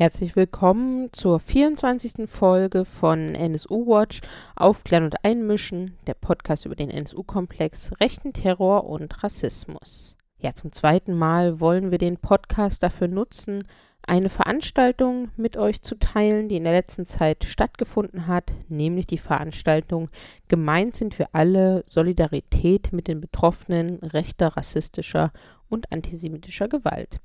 Herzlich willkommen zur 24. Folge von NSU Watch Aufklären und Einmischen, der Podcast über den NSU-Komplex, rechten Terror und Rassismus. Ja, zum zweiten Mal wollen wir den Podcast dafür nutzen, eine Veranstaltung mit euch zu teilen, die in der letzten Zeit stattgefunden hat, nämlich die Veranstaltung Gemeint sind wir alle Solidarität mit den Betroffenen rechter, rassistischer und antisemitischer Gewalt.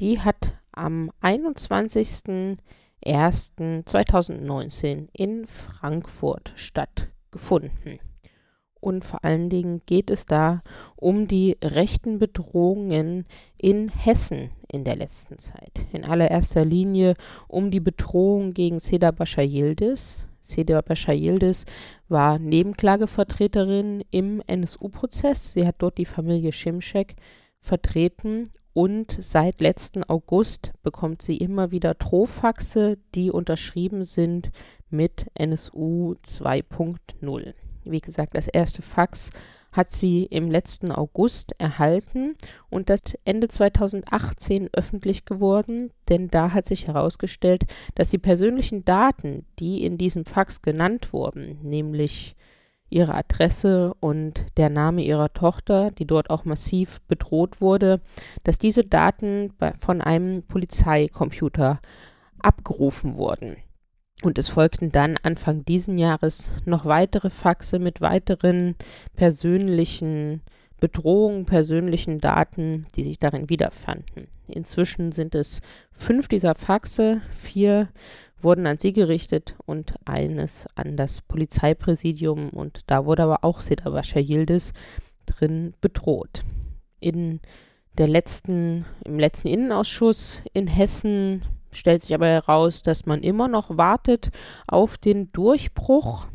Die hat am 21.01.2019 in Frankfurt stattgefunden. Und vor allen Dingen geht es da um die rechten Bedrohungen in Hessen in der letzten Zeit. In allererster Linie um die Bedrohung gegen Seda Bascha Yildiz. Seda Bascha Yildiz war Nebenklagevertreterin im NSU-Prozess. Sie hat dort die Familie Schimschek vertreten und seit letzten August bekommt sie immer wieder Trofaxe, die unterschrieben sind mit NSU 2.0. Wie gesagt, das erste Fax hat sie im letzten August erhalten und das Ende 2018 öffentlich geworden, denn da hat sich herausgestellt, dass die persönlichen Daten, die in diesem Fax genannt wurden, nämlich ihre Adresse und der Name ihrer Tochter, die dort auch massiv bedroht wurde, dass diese Daten von einem Polizeicomputer abgerufen wurden. Und es folgten dann Anfang diesen Jahres noch weitere Faxe mit weiteren persönlichen Bedrohungen, persönlichen Daten, die sich darin wiederfanden. Inzwischen sind es fünf dieser Faxe, vier wurden an sie gerichtet und eines an das Polizeipräsidium und da wurde aber auch Sedabascha Yildiz drin bedroht. In der letzten, im letzten Innenausschuss in Hessen stellt sich aber heraus, dass man immer noch wartet auf den Durchbruch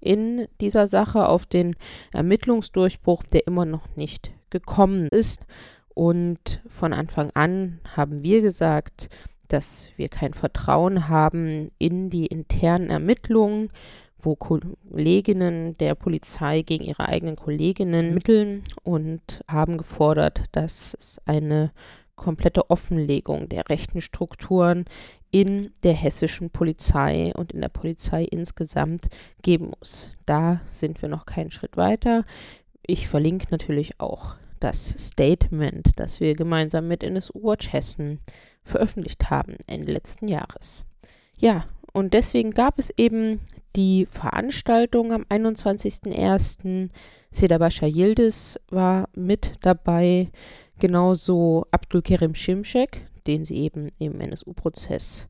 in dieser Sache, auf den Ermittlungsdurchbruch, der immer noch nicht gekommen ist. Und von Anfang an haben wir gesagt, dass wir kein Vertrauen haben in die internen Ermittlungen, wo Kolleginnen der Polizei gegen ihre eigenen Kolleginnen ermitteln und haben gefordert, dass es eine komplette Offenlegung der rechten Strukturen in der hessischen Polizei und in der Polizei insgesamt geben muss. Da sind wir noch keinen Schritt weiter. Ich verlinke natürlich auch das Statement, das wir gemeinsam mit NSU Watch Hessen veröffentlicht haben Ende letzten Jahres. Ja, und deswegen gab es eben die Veranstaltung am 21.01. Seda Bascha Yildiz war mit dabei, genauso Abdul Kerim Şimşek, den sie eben im NSU-Prozess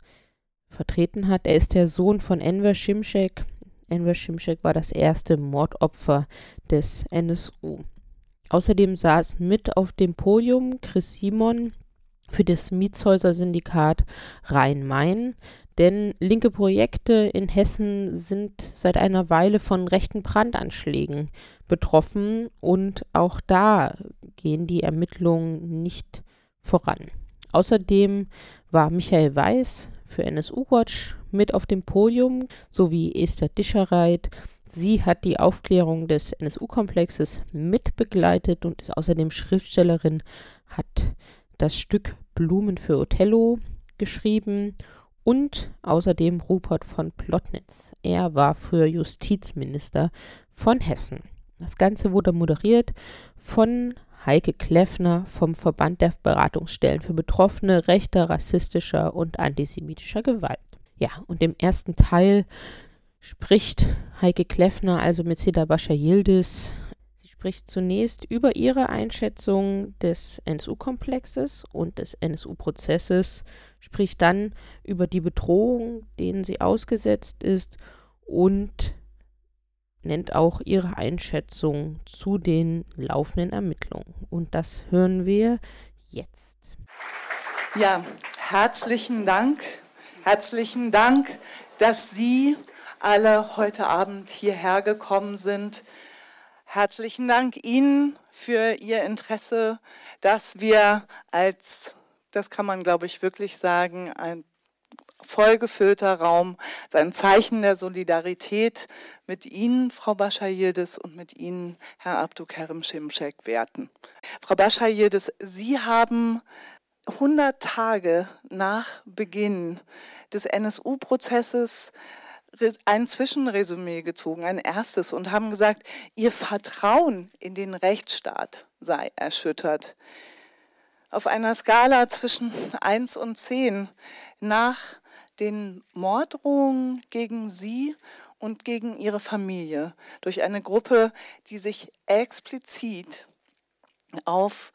vertreten hat. Er ist der Sohn von Enver Şimşek. Enver Şimşek war das erste Mordopfer des NSU. Außerdem saß mit auf dem Podium Chris Simon für das Mietshäuser-Syndikat Rhein-Main. Denn linke Projekte in Hessen sind seit einer Weile von rechten Brandanschlägen betroffen und auch da gehen die Ermittlungen nicht voran. Außerdem war Michael Weiß für NSU Watch mit auf dem Podium sowie Esther Dischereit Sie hat die Aufklärung des NSU-Komplexes mitbegleitet und ist außerdem Schriftstellerin, hat das Stück Blumen für Othello geschrieben und außerdem Rupert von Plotnitz. Er war früher Justizminister von Hessen. Das Ganze wurde moderiert von Heike Kleffner vom Verband der Beratungsstellen für Betroffene rechter, rassistischer und antisemitischer Gewalt. Ja, und im ersten Teil spricht Heike Kleffner also mit Seda Bascha Yildiz. Spricht zunächst über ihre Einschätzung des NSU-Komplexes und des NSU-Prozesses, spricht dann über die Bedrohung, denen sie ausgesetzt ist und nennt auch ihre Einschätzung zu den laufenden Ermittlungen. Und das hören wir jetzt. Ja, herzlichen Dank. Herzlichen Dank, dass Sie alle heute Abend hierher gekommen sind. Herzlichen Dank Ihnen für Ihr Interesse, dass wir als, das kann man glaube ich wirklich sagen, ein vollgefüllter Raum, ein Zeichen der Solidarität mit Ihnen, Frau Baschayildes, und mit Ihnen, Herr Abdukerim Şimşek, werten. Frau Baschayildes, Sie haben 100 Tage nach Beginn des NSU-Prozesses ein Zwischenresümee gezogen, ein erstes, und haben gesagt, ihr Vertrauen in den Rechtsstaat sei erschüttert. Auf einer Skala zwischen 1 und 10 nach den Morddrohungen gegen sie und gegen ihre Familie durch eine Gruppe, die sich explizit auf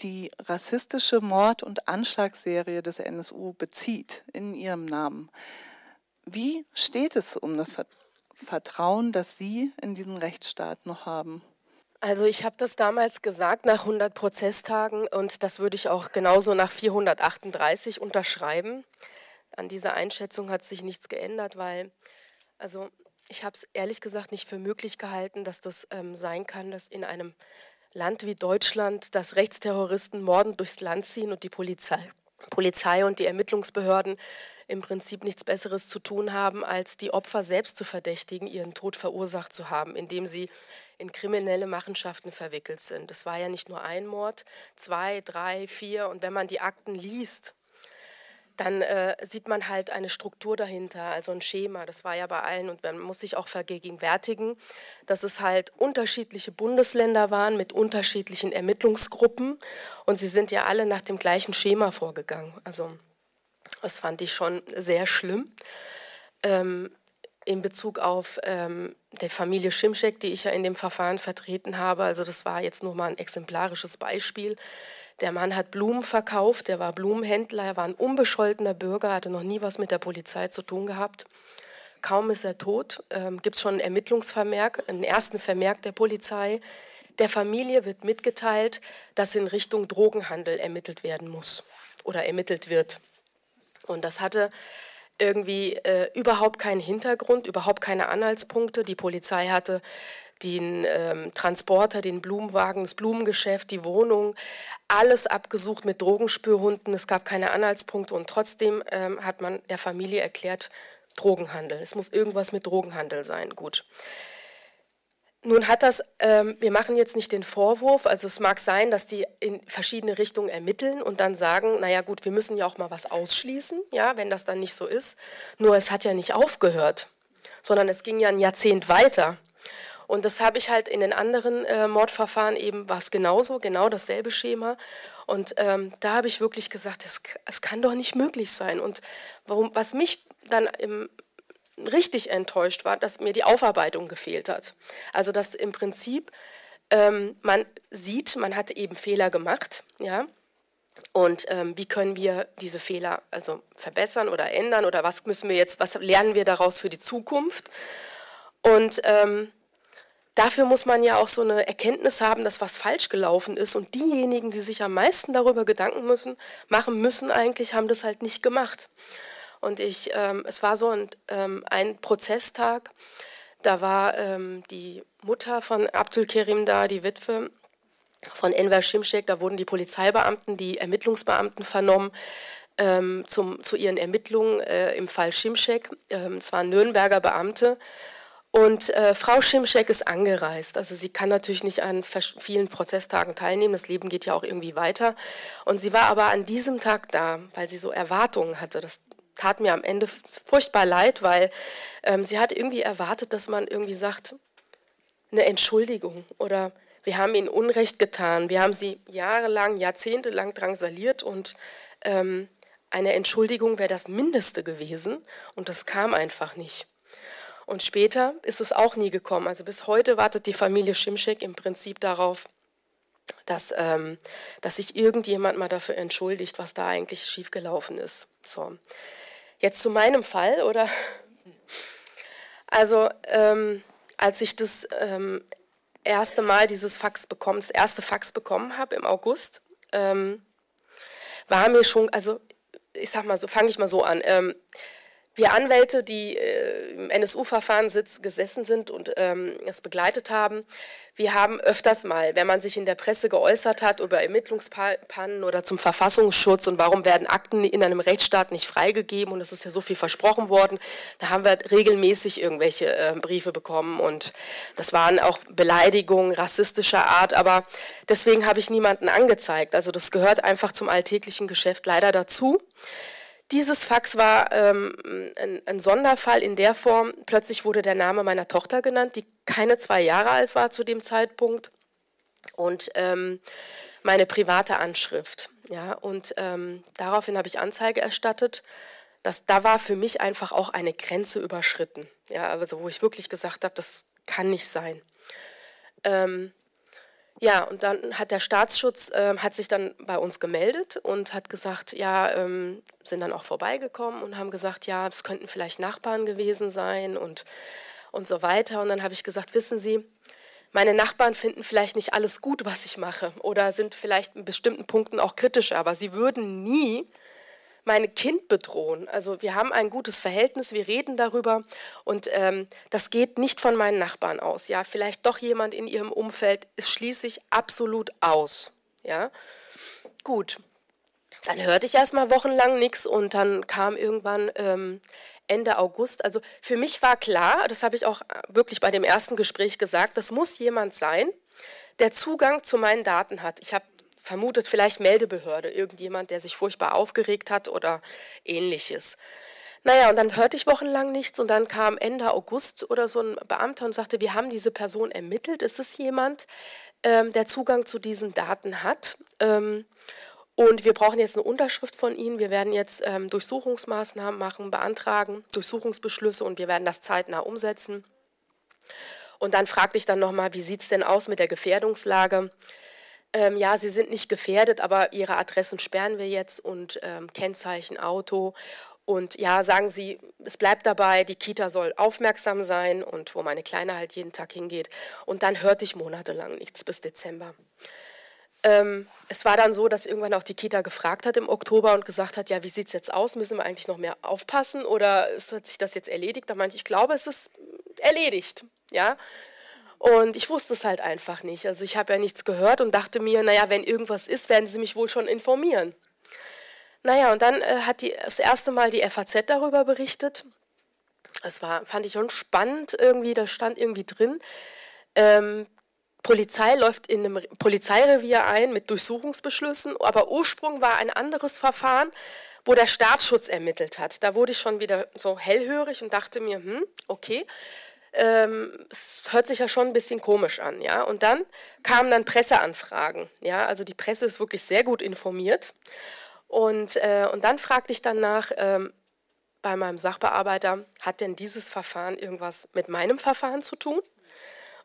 die rassistische Mord- und Anschlagsserie des NSU bezieht in ihrem Namen. Wie steht es um das Vertrauen, das Sie in diesen Rechtsstaat noch haben? Also ich habe das damals gesagt nach 100 Prozesstagen und das würde ich auch genauso nach 438 unterschreiben. An dieser Einschätzung hat sich nichts geändert, weil also ich habe es ehrlich gesagt nicht für möglich gehalten, dass das ähm, sein kann, dass in einem Land wie Deutschland, dass Rechtsterroristen mordend durchs Land ziehen und die Polizei, Polizei und die Ermittlungsbehörden im Prinzip nichts Besseres zu tun haben, als die Opfer selbst zu verdächtigen, ihren Tod verursacht zu haben, indem sie in kriminelle Machenschaften verwickelt sind. Es war ja nicht nur ein Mord, zwei, drei, vier. Und wenn man die Akten liest, dann äh, sieht man halt eine Struktur dahinter, also ein Schema. Das war ja bei allen und man muss sich auch vergegenwärtigen, dass es halt unterschiedliche Bundesländer waren mit unterschiedlichen Ermittlungsgruppen und sie sind ja alle nach dem gleichen Schema vorgegangen. Also das fand ich schon sehr schlimm. Ähm, in Bezug auf ähm, der Familie Schimschek, die ich ja in dem Verfahren vertreten habe. Also das war jetzt nur mal ein exemplarisches Beispiel. Der Mann hat Blumen verkauft, der war Blumenhändler, er war ein unbescholtener Bürger, hatte noch nie was mit der Polizei zu tun gehabt. Kaum ist er tot, ähm, gibt es schon einen Ermittlungsvermerk, einen ersten Vermerk der Polizei. Der Familie wird mitgeteilt, dass in Richtung Drogenhandel ermittelt werden muss oder ermittelt wird. Und das hatte irgendwie äh, überhaupt keinen Hintergrund, überhaupt keine Anhaltspunkte. Die Polizei hatte den ähm, Transporter, den Blumenwagen, das Blumengeschäft, die Wohnung, alles abgesucht mit Drogenspürhunden. Es gab keine Anhaltspunkte und trotzdem ähm, hat man der Familie erklärt, Drogenhandel. Es muss irgendwas mit Drogenhandel sein. Gut. Nun hat das, ähm, wir machen jetzt nicht den Vorwurf, also es mag sein, dass die in verschiedene Richtungen ermitteln und dann sagen, naja gut, wir müssen ja auch mal was ausschließen, ja, wenn das dann nicht so ist. Nur es hat ja nicht aufgehört, sondern es ging ja ein Jahrzehnt weiter. Und das habe ich halt in den anderen äh, Mordverfahren eben war es genauso, genau dasselbe Schema. Und ähm, da habe ich wirklich gesagt, es kann doch nicht möglich sein. Und warum, was mich dann im, richtig enttäuscht war, dass mir die Aufarbeitung gefehlt hat. Also dass im Prinzip ähm, man sieht, man hat eben Fehler gemacht, ja. Und ähm, wie können wir diese Fehler also verbessern oder ändern oder was müssen wir jetzt, was lernen wir daraus für die Zukunft? Und ähm, dafür muss man ja auch so eine Erkenntnis haben, dass was falsch gelaufen ist. Und diejenigen, die sich am meisten darüber Gedanken müssen, machen müssen, eigentlich haben das halt nicht gemacht. Und ich, ähm, es war so ein, ähm, ein Prozesstag, da war ähm, die Mutter von Abdul Kerim da, die Witwe von Enver Şimşek, da wurden die Polizeibeamten, die Ermittlungsbeamten vernommen ähm, zum, zu ihren Ermittlungen äh, im Fall Şimşek. Ähm, es waren Nürnberger Beamte. Und äh, Frau Schimschek ist angereist. Also sie kann natürlich nicht an vielen Prozesstagen teilnehmen. Das Leben geht ja auch irgendwie weiter. Und sie war aber an diesem Tag da, weil sie so Erwartungen hatte. Das tat mir am Ende furchtbar leid, weil ähm, sie hat irgendwie erwartet, dass man irgendwie sagt, eine Entschuldigung oder wir haben ihnen Unrecht getan, wir haben sie jahrelang, jahrzehntelang drangsaliert und ähm, eine Entschuldigung wäre das Mindeste gewesen und das kam einfach nicht. Und später ist es auch nie gekommen. Also bis heute wartet die Familie Schimschek im Prinzip darauf, dass, ähm, dass sich irgendjemand mal dafür entschuldigt, was da eigentlich schiefgelaufen ist. So. Jetzt zu meinem Fall, oder? Also, ähm, als ich das ähm, erste Mal dieses Fax bekommen, das erste Fax bekommen habe im August, ähm, war mir schon, also ich sag mal so, fange ich mal so an. Wir Anwälte, die äh, im NSU-Verfahren gesessen sind und ähm, es begleitet haben, wir haben öfters mal, wenn man sich in der Presse geäußert hat über Ermittlungspannen oder zum Verfassungsschutz und warum werden Akten in einem Rechtsstaat nicht freigegeben und es ist ja so viel versprochen worden, da haben wir regelmäßig irgendwelche äh, Briefe bekommen und das waren auch Beleidigungen rassistischer Art, aber deswegen habe ich niemanden angezeigt. Also das gehört einfach zum alltäglichen Geschäft leider dazu. Dieses Fax war ähm, ein, ein, Sonderfall in der Form, plötzlich wurde der Name meiner Tochter genannt, die keine zwei Jahre alt war zu dem Zeitpunkt und ähm, meine private Anschrift. Ja, und ähm, daraufhin habe ich Anzeige erstattet. Das, da war für mich einfach auch eine Grenze überschritten. Ja, also wo ich wirklich gesagt habe, das kann nicht sein. Ähm, ja, und dann hat der Staatsschutz äh, hat sich dann bei uns gemeldet und hat gesagt, ja, ähm, sind dann auch vorbeigekommen und haben gesagt, ja, es könnten vielleicht Nachbarn gewesen sein und, und so weiter. Und dann habe ich gesagt, wissen Sie, meine Nachbarn finden vielleicht nicht alles gut, was ich mache oder sind vielleicht in bestimmten Punkten auch kritisch, aber sie würden nie mein Kind bedrohen. Also wir haben ein gutes Verhältnis, wir reden darüber und ähm, das geht nicht von meinen Nachbarn aus. Ja, vielleicht doch jemand in ihrem Umfeld ist schließlich absolut aus. Ja, gut. Dann hörte ich erstmal wochenlang nichts und dann kam irgendwann ähm, Ende August. Also für mich war klar, das habe ich auch wirklich bei dem ersten Gespräch gesagt, das muss jemand sein, der Zugang zu meinen Daten hat. Ich habe vermutet vielleicht Meldebehörde, irgendjemand, der sich furchtbar aufgeregt hat oder ähnliches. Naja, und dann hörte ich wochenlang nichts und dann kam Ende August oder so ein Beamter und sagte, wir haben diese Person ermittelt. Ist es jemand, ähm, der Zugang zu diesen Daten hat? Ähm, und wir brauchen jetzt eine Unterschrift von Ihnen. Wir werden jetzt ähm, Durchsuchungsmaßnahmen machen, beantragen, Durchsuchungsbeschlüsse und wir werden das zeitnah umsetzen. Und dann fragte ich dann nochmal, wie sieht es denn aus mit der Gefährdungslage? Ähm, ja, Sie sind nicht gefährdet, aber Ihre Adressen sperren wir jetzt und ähm, Kennzeichen Auto. Und ja, sagen Sie, es bleibt dabei, die Kita soll aufmerksam sein und wo meine Kleine halt jeden Tag hingeht. Und dann hörte ich monatelang nichts bis Dezember. Ähm, es war dann so, dass irgendwann auch die Kita gefragt hat im Oktober und gesagt hat, ja, wie sieht es jetzt aus? Müssen wir eigentlich noch mehr aufpassen oder hat sich das jetzt erledigt? Da meinte ich, ich glaube, es ist erledigt. Ja, und ich wusste es halt einfach nicht. Also ich habe ja nichts gehört und dachte mir, naja, wenn irgendwas ist, werden sie mich wohl schon informieren. Naja, und dann äh, hat die, das erste Mal die FAZ darüber berichtet. Das war, fand ich schon spannend irgendwie, da stand irgendwie drin. Ähm, Polizei läuft in einem Polizeirevier ein mit Durchsuchungsbeschlüssen, aber Ursprung war ein anderes Verfahren, wo der Staatsschutz ermittelt hat. Da wurde ich schon wieder so hellhörig und dachte mir, hm, okay, ähm, es hört sich ja schon ein bisschen komisch an, ja. Und dann kamen dann Presseanfragen, ja. Also die Presse ist wirklich sehr gut informiert. Und, äh, und dann fragte ich dann nach ähm, bei meinem Sachbearbeiter, hat denn dieses Verfahren irgendwas mit meinem Verfahren zu tun?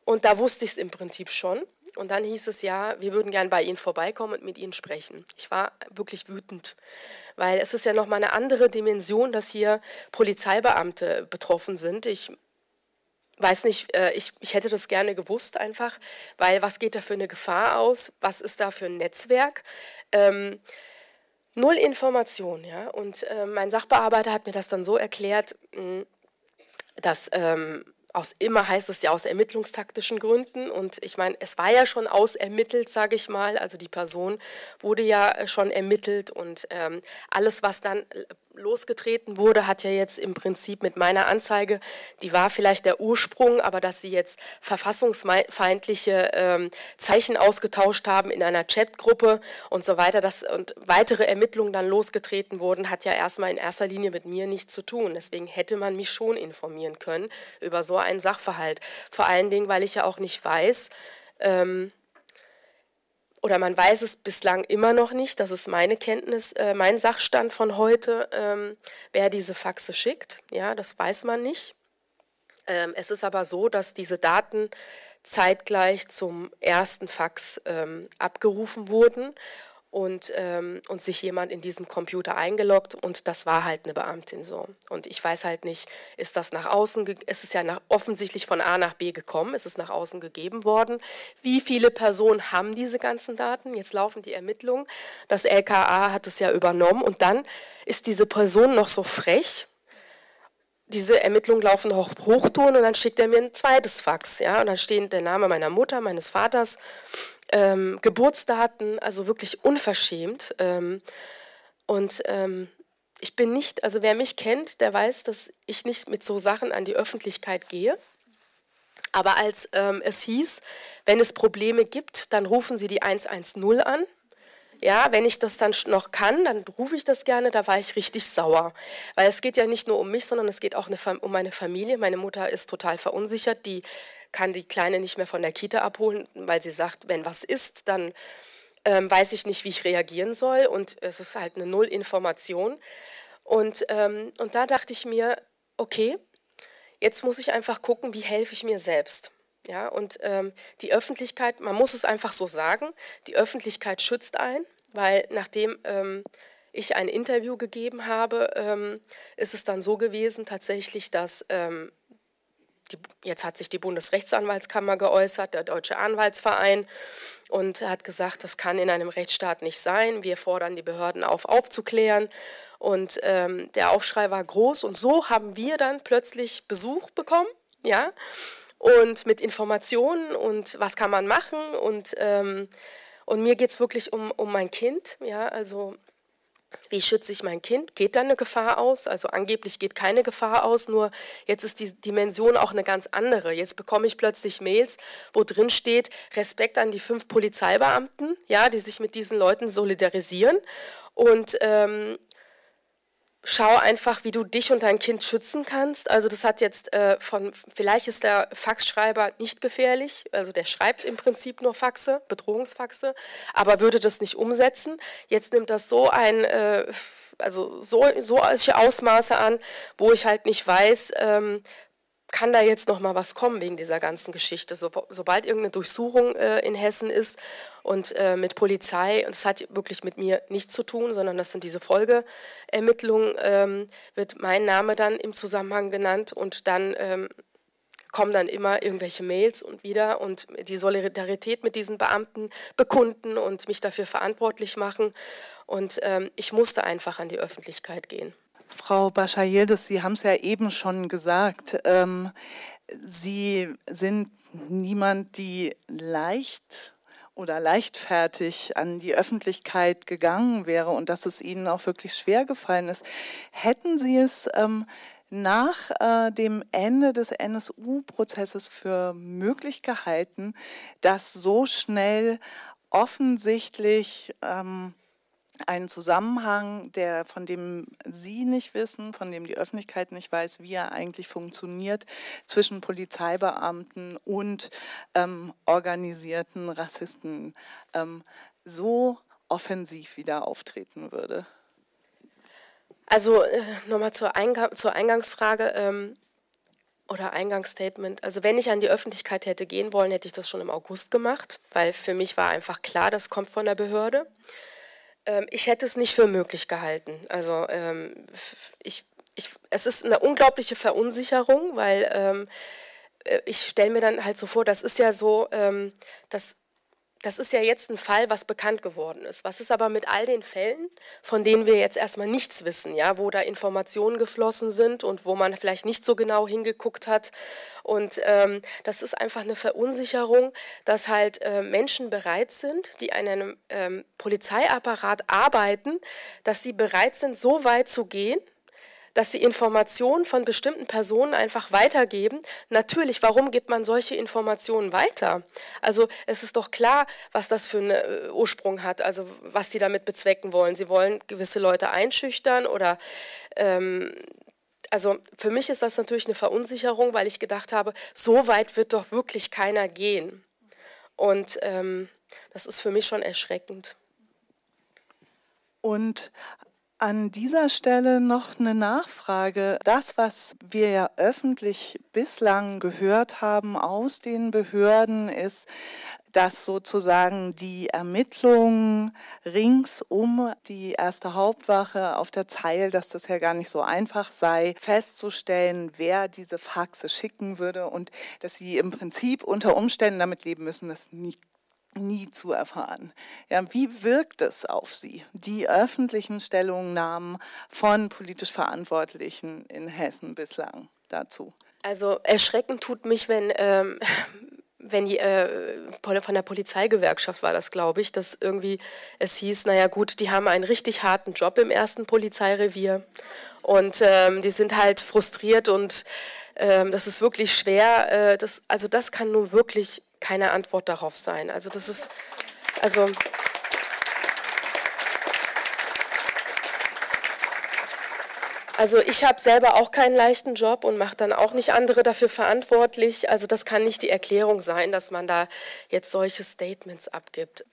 Und da wusste ich es im Prinzip schon. Und dann hieß es ja, wir würden gern bei Ihnen vorbeikommen und mit Ihnen sprechen. Ich war wirklich wütend, weil es ist ja nochmal eine andere Dimension, dass hier Polizeibeamte betroffen sind. Ich weiß nicht, äh, ich, ich hätte das gerne gewusst einfach, weil was geht da für eine Gefahr aus? Was ist da für ein Netzwerk? Ähm, null Information, ja. Und äh, mein Sachbearbeiter hat mir das dann so erklärt, mh, dass ähm, aus immer heißt es ja aus ermittlungstaktischen Gründen und ich meine, es war ja schon ausermittelt, sage ich mal, also die Person wurde ja schon ermittelt und ähm, alles, was dann losgetreten wurde, hat ja jetzt im Prinzip mit meiner Anzeige, die war vielleicht der Ursprung, aber dass sie jetzt verfassungsfeindliche ähm, Zeichen ausgetauscht haben in einer Chatgruppe und so weiter, dass, und weitere Ermittlungen dann losgetreten wurden, hat ja erstmal in erster Linie mit mir nichts zu tun. Deswegen hätte man mich schon informieren können über so einen Sachverhalt. Vor allen Dingen, weil ich ja auch nicht weiß, ähm, oder man weiß es bislang immer noch nicht, das ist meine Kenntnis, äh, mein Sachstand von heute, ähm, wer diese Faxe schickt. Ja, das weiß man nicht. Ähm, es ist aber so, dass diese Daten zeitgleich zum ersten Fax ähm, abgerufen wurden und, ähm, und sich jemand in diesem Computer eingeloggt und das war halt eine Beamtin so. Und ich weiß halt nicht, ist das nach außen, ist es ja nach, offensichtlich von A nach B gekommen, ist es nach außen gegeben worden. Wie viele Personen haben diese ganzen Daten? Jetzt laufen die Ermittlungen. Das LKA hat es ja übernommen und dann ist diese Person noch so frech diese Ermittlungen laufen auf Hochtouren und dann schickt er mir ein zweites Fax. Ja? Und dann stehen der Name meiner Mutter, meines Vaters, ähm, Geburtsdaten, also wirklich unverschämt. Ähm, und ähm, ich bin nicht, also wer mich kennt, der weiß, dass ich nicht mit so Sachen an die Öffentlichkeit gehe. Aber als ähm, es hieß, wenn es Probleme gibt, dann rufen Sie die 110 an. Ja, wenn ich das dann noch kann, dann rufe ich das gerne, da war ich richtig sauer. Weil es geht ja nicht nur um mich, sondern es geht auch um meine Familie. Meine Mutter ist total verunsichert, die kann die Kleine nicht mehr von der Kita abholen, weil sie sagt, wenn was ist, dann ähm, weiß ich nicht, wie ich reagieren soll und es ist halt eine Null-Information. Und, ähm, und da dachte ich mir, okay, jetzt muss ich einfach gucken, wie helfe ich mir selbst. Ja, und ähm, die Öffentlichkeit, man muss es einfach so sagen, die Öffentlichkeit schützt ein, weil nachdem ähm, ich ein Interview gegeben habe, ähm, ist es dann so gewesen tatsächlich, dass ähm, die, jetzt hat sich die Bundesrechtsanwaltskammer geäußert, der Deutsche Anwaltsverein und hat gesagt, das kann in einem Rechtsstaat nicht sein. Wir fordern die Behörden auf, aufzuklären. Und ähm, der Aufschrei war groß und so haben wir dann plötzlich Besuch bekommen, ja, und mit Informationen und was kann man machen und ähm, und mir geht es wirklich um, um mein Kind, ja, also wie schütze ich mein Kind? Geht da eine Gefahr aus? Also angeblich geht keine Gefahr aus, nur jetzt ist die Dimension auch eine ganz andere. Jetzt bekomme ich plötzlich Mails, wo drin steht, Respekt an die fünf Polizeibeamten, ja, die sich mit diesen Leuten solidarisieren. Und ähm, schau einfach, wie du dich und dein Kind schützen kannst. Also das hat jetzt äh, von, vielleicht ist der Faxschreiber nicht gefährlich, also der schreibt im Prinzip nur Faxe, Bedrohungsfaxe, aber würde das nicht umsetzen. Jetzt nimmt das so ein, äh, also so, solche Ausmaße an, wo ich halt nicht weiß, ähm, kann da jetzt noch mal was kommen wegen dieser ganzen Geschichte. So, sobald irgendeine Durchsuchung äh, in Hessen ist und äh, mit Polizei, und das hat wirklich mit mir nichts zu tun, sondern das sind diese Folgeermittlungen, ähm, wird mein Name dann im Zusammenhang genannt und dann ähm, kommen dann immer irgendwelche Mails und wieder und die Solidarität mit diesen Beamten bekunden und mich dafür verantwortlich machen. Und ähm, ich musste einfach an die Öffentlichkeit gehen. Frau Baschayildes, Sie haben es ja eben schon gesagt, ähm, Sie sind niemand, die leicht oder leichtfertig an die Öffentlichkeit gegangen wäre und dass es Ihnen auch wirklich schwer gefallen ist. Hätten Sie es ähm, nach äh, dem Ende des NSU-Prozesses für möglich gehalten, dass so schnell offensichtlich ähm, einen Zusammenhang, der, von dem Sie nicht wissen, von dem die Öffentlichkeit nicht weiß, wie er eigentlich funktioniert, zwischen Polizeibeamten und ähm, organisierten Rassisten ähm, so offensiv wieder auftreten würde? Also äh, nochmal zur, Eingang, zur Eingangsfrage ähm, oder Eingangsstatement. Also wenn ich an die Öffentlichkeit hätte gehen wollen, hätte ich das schon im August gemacht, weil für mich war einfach klar, das kommt von der Behörde. Ähm, ich hätte es nicht für möglich gehalten. Also ähm, ich, ich, es ist eine unglaubliche Verunsicherung, weil ähm, äh, ich stelle mir dann halt so vor, das ist ja so, ähm, dass das ist ja jetzt ein Fall, was bekannt geworden ist. Was ist aber mit all den Fällen, von denen wir jetzt erstmal nichts wissen, ja, wo da Informationen geflossen sind und wo man vielleicht nicht so genau hingeguckt hat. Und ähm, das ist einfach eine Verunsicherung, dass halt äh, Menschen bereit sind, die an einem ähm, Polizeiapparat arbeiten, dass sie bereit sind, so weit zu gehen, dass sie Informationen von bestimmten Personen einfach weitergeben. Natürlich, warum gibt man solche Informationen weiter? Also es ist doch klar, was das für einen äh, Ursprung hat, also was die damit bezwecken wollen. Sie wollen gewisse Leute einschüchtern oder ähm, also für mich ist das natürlich eine Verunsicherung, weil ich gedacht habe, so weit wird doch wirklich keiner gehen. Und ähm, das ist für mich schon erschreckend. Und an dieser Stelle noch eine Nachfrage. Das, was wir ja öffentlich bislang gehört haben aus den Behörden, ist, dass sozusagen die Ermittlungen rings um die erste Hauptwache auf der Zeil, dass das ja gar nicht so einfach sei, festzustellen, wer diese Faxe schicken würde und dass sie im Prinzip unter Umständen damit leben müssen, dass nie nie zu erfahren. Ja, wie wirkt es auf Sie, die öffentlichen Stellungnahmen von politisch Verantwortlichen in Hessen bislang dazu? Also erschreckend tut mich, wenn, ähm, wenn die, äh, von der Polizeigewerkschaft war das, glaube ich, dass irgendwie es hieß, naja gut, die haben einen richtig harten Job im ersten Polizeirevier und ähm, die sind halt frustriert und ähm, das ist wirklich schwer. Äh, das, also das kann nun wirklich keine Antwort darauf sein. Also das ist, also Also ich habe selber auch keinen leichten Job und mache dann auch nicht andere dafür verantwortlich. Also das kann nicht die Erklärung sein, dass man da jetzt solche Statements abgibt.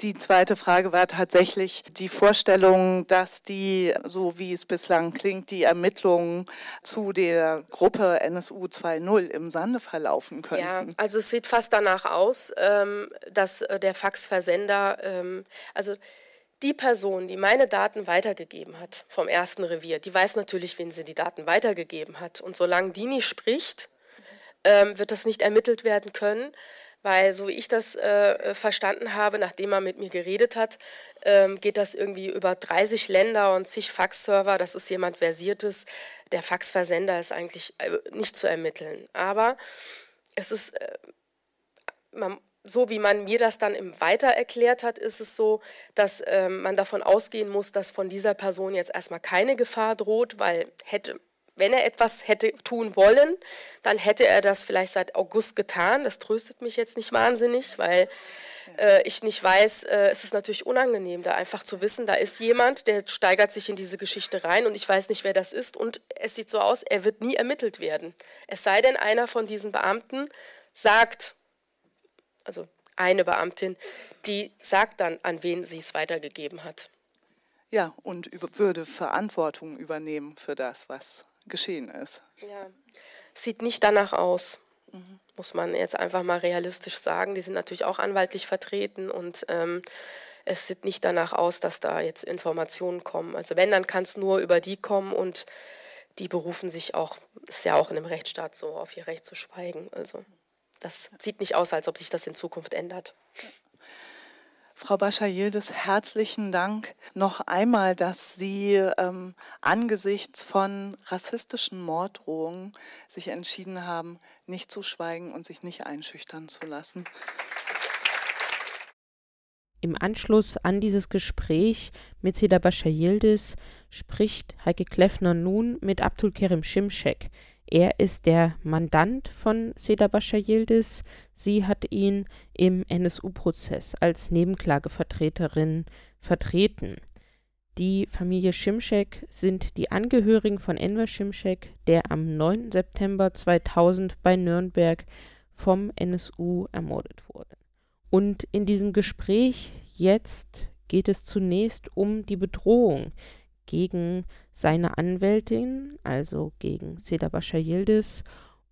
Die zweite Frage war tatsächlich die Vorstellung, dass die, so wie es bislang klingt, die Ermittlungen zu der Gruppe NSU 2.0 im Sande verlaufen könnten. Ja, also es sieht fast danach aus, ähm, dass äh, der Faxversender, ähm, also die Person, die meine Daten weitergegeben hat vom ersten Revier, die weiß natürlich, wen sie die Daten weitergegeben hat. Und solange die nicht spricht, ähm, wird das nicht ermittelt werden können weil so wie ich das äh, verstanden habe, nachdem er mit mir geredet hat, ähm, geht das irgendwie über 30 Länder und zig Faxserver. Das ist jemand Versiertes. Der Faxversender ist eigentlich äh, nicht zu ermitteln. Aber es ist, äh, man, so wie man mir das dann im Weiter erklärt hat, ist es so, dass ähm, man davon ausgehen muss, dass von dieser Person jetzt erstmal keine Gefahr droht, weil hätte wenn er etwas hätte tun wollen, dann hätte er das vielleicht seit August getan. Das tröstet mich jetzt nicht wahnsinnig, weil äh, ich nicht weiß, äh, es ist natürlich unangenehm, da einfach zu wissen, da ist jemand, der steigert sich in diese Geschichte rein und ich weiß nicht, wer das ist. Und es sieht so aus, er wird nie ermittelt werden. Es sei denn, einer von diesen Beamten sagt, also eine Beamtin, die sagt dann, an wen sie es weitergegeben hat. Ja, und würde Verantwortung übernehmen für das, was geschehen ist. Ja, sieht nicht danach aus, mhm. muss man jetzt einfach mal realistisch sagen. Die sind natürlich auch anwaltlich vertreten und ähm, es sieht nicht danach aus, dass da jetzt Informationen kommen. Also wenn, dann kann es nur über die kommen und die berufen sich auch, ist ja auch in einem Rechtsstaat so, auf ihr Recht zu schweigen. Also das sieht nicht aus, als ob sich das in Zukunft ändert. Frau Bascha-Yildiz, herzlichen Dank noch einmal, dass Sie ähm, angesichts von rassistischen Morddrohungen sich entschieden haben, nicht zu schweigen und sich nicht einschüchtern zu lassen. Im Anschluss an dieses Gespräch mit Seda Bascha-Yildiz spricht Heike Kleffner nun mit Abdul Kerim Şimşek, er ist der Mandant von Seda Bascha Yildiz. Sie hat ihn im NSU-Prozess als Nebenklagevertreterin vertreten. Die Familie Şimşek sind die Angehörigen von Enver Şimşek, der am 9. September 2000 bei Nürnberg vom NSU ermordet wurde. Und in diesem Gespräch jetzt geht es zunächst um die Bedrohung, gegen seine Anwältin, also gegen Seda Bascha Yildiz,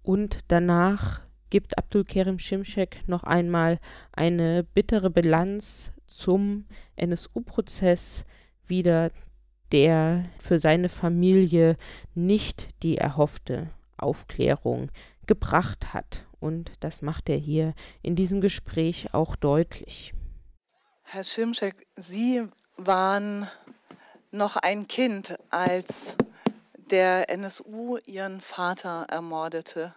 und danach gibt Abdul Kerim Şimşek noch einmal eine bittere Bilanz zum NSU-Prozess wieder, der für seine Familie nicht die erhoffte Aufklärung gebracht hat. Und das macht er hier in diesem Gespräch auch deutlich. Herr Şimşek, Sie waren noch ein Kind, als der NSU ihren Vater ermordete.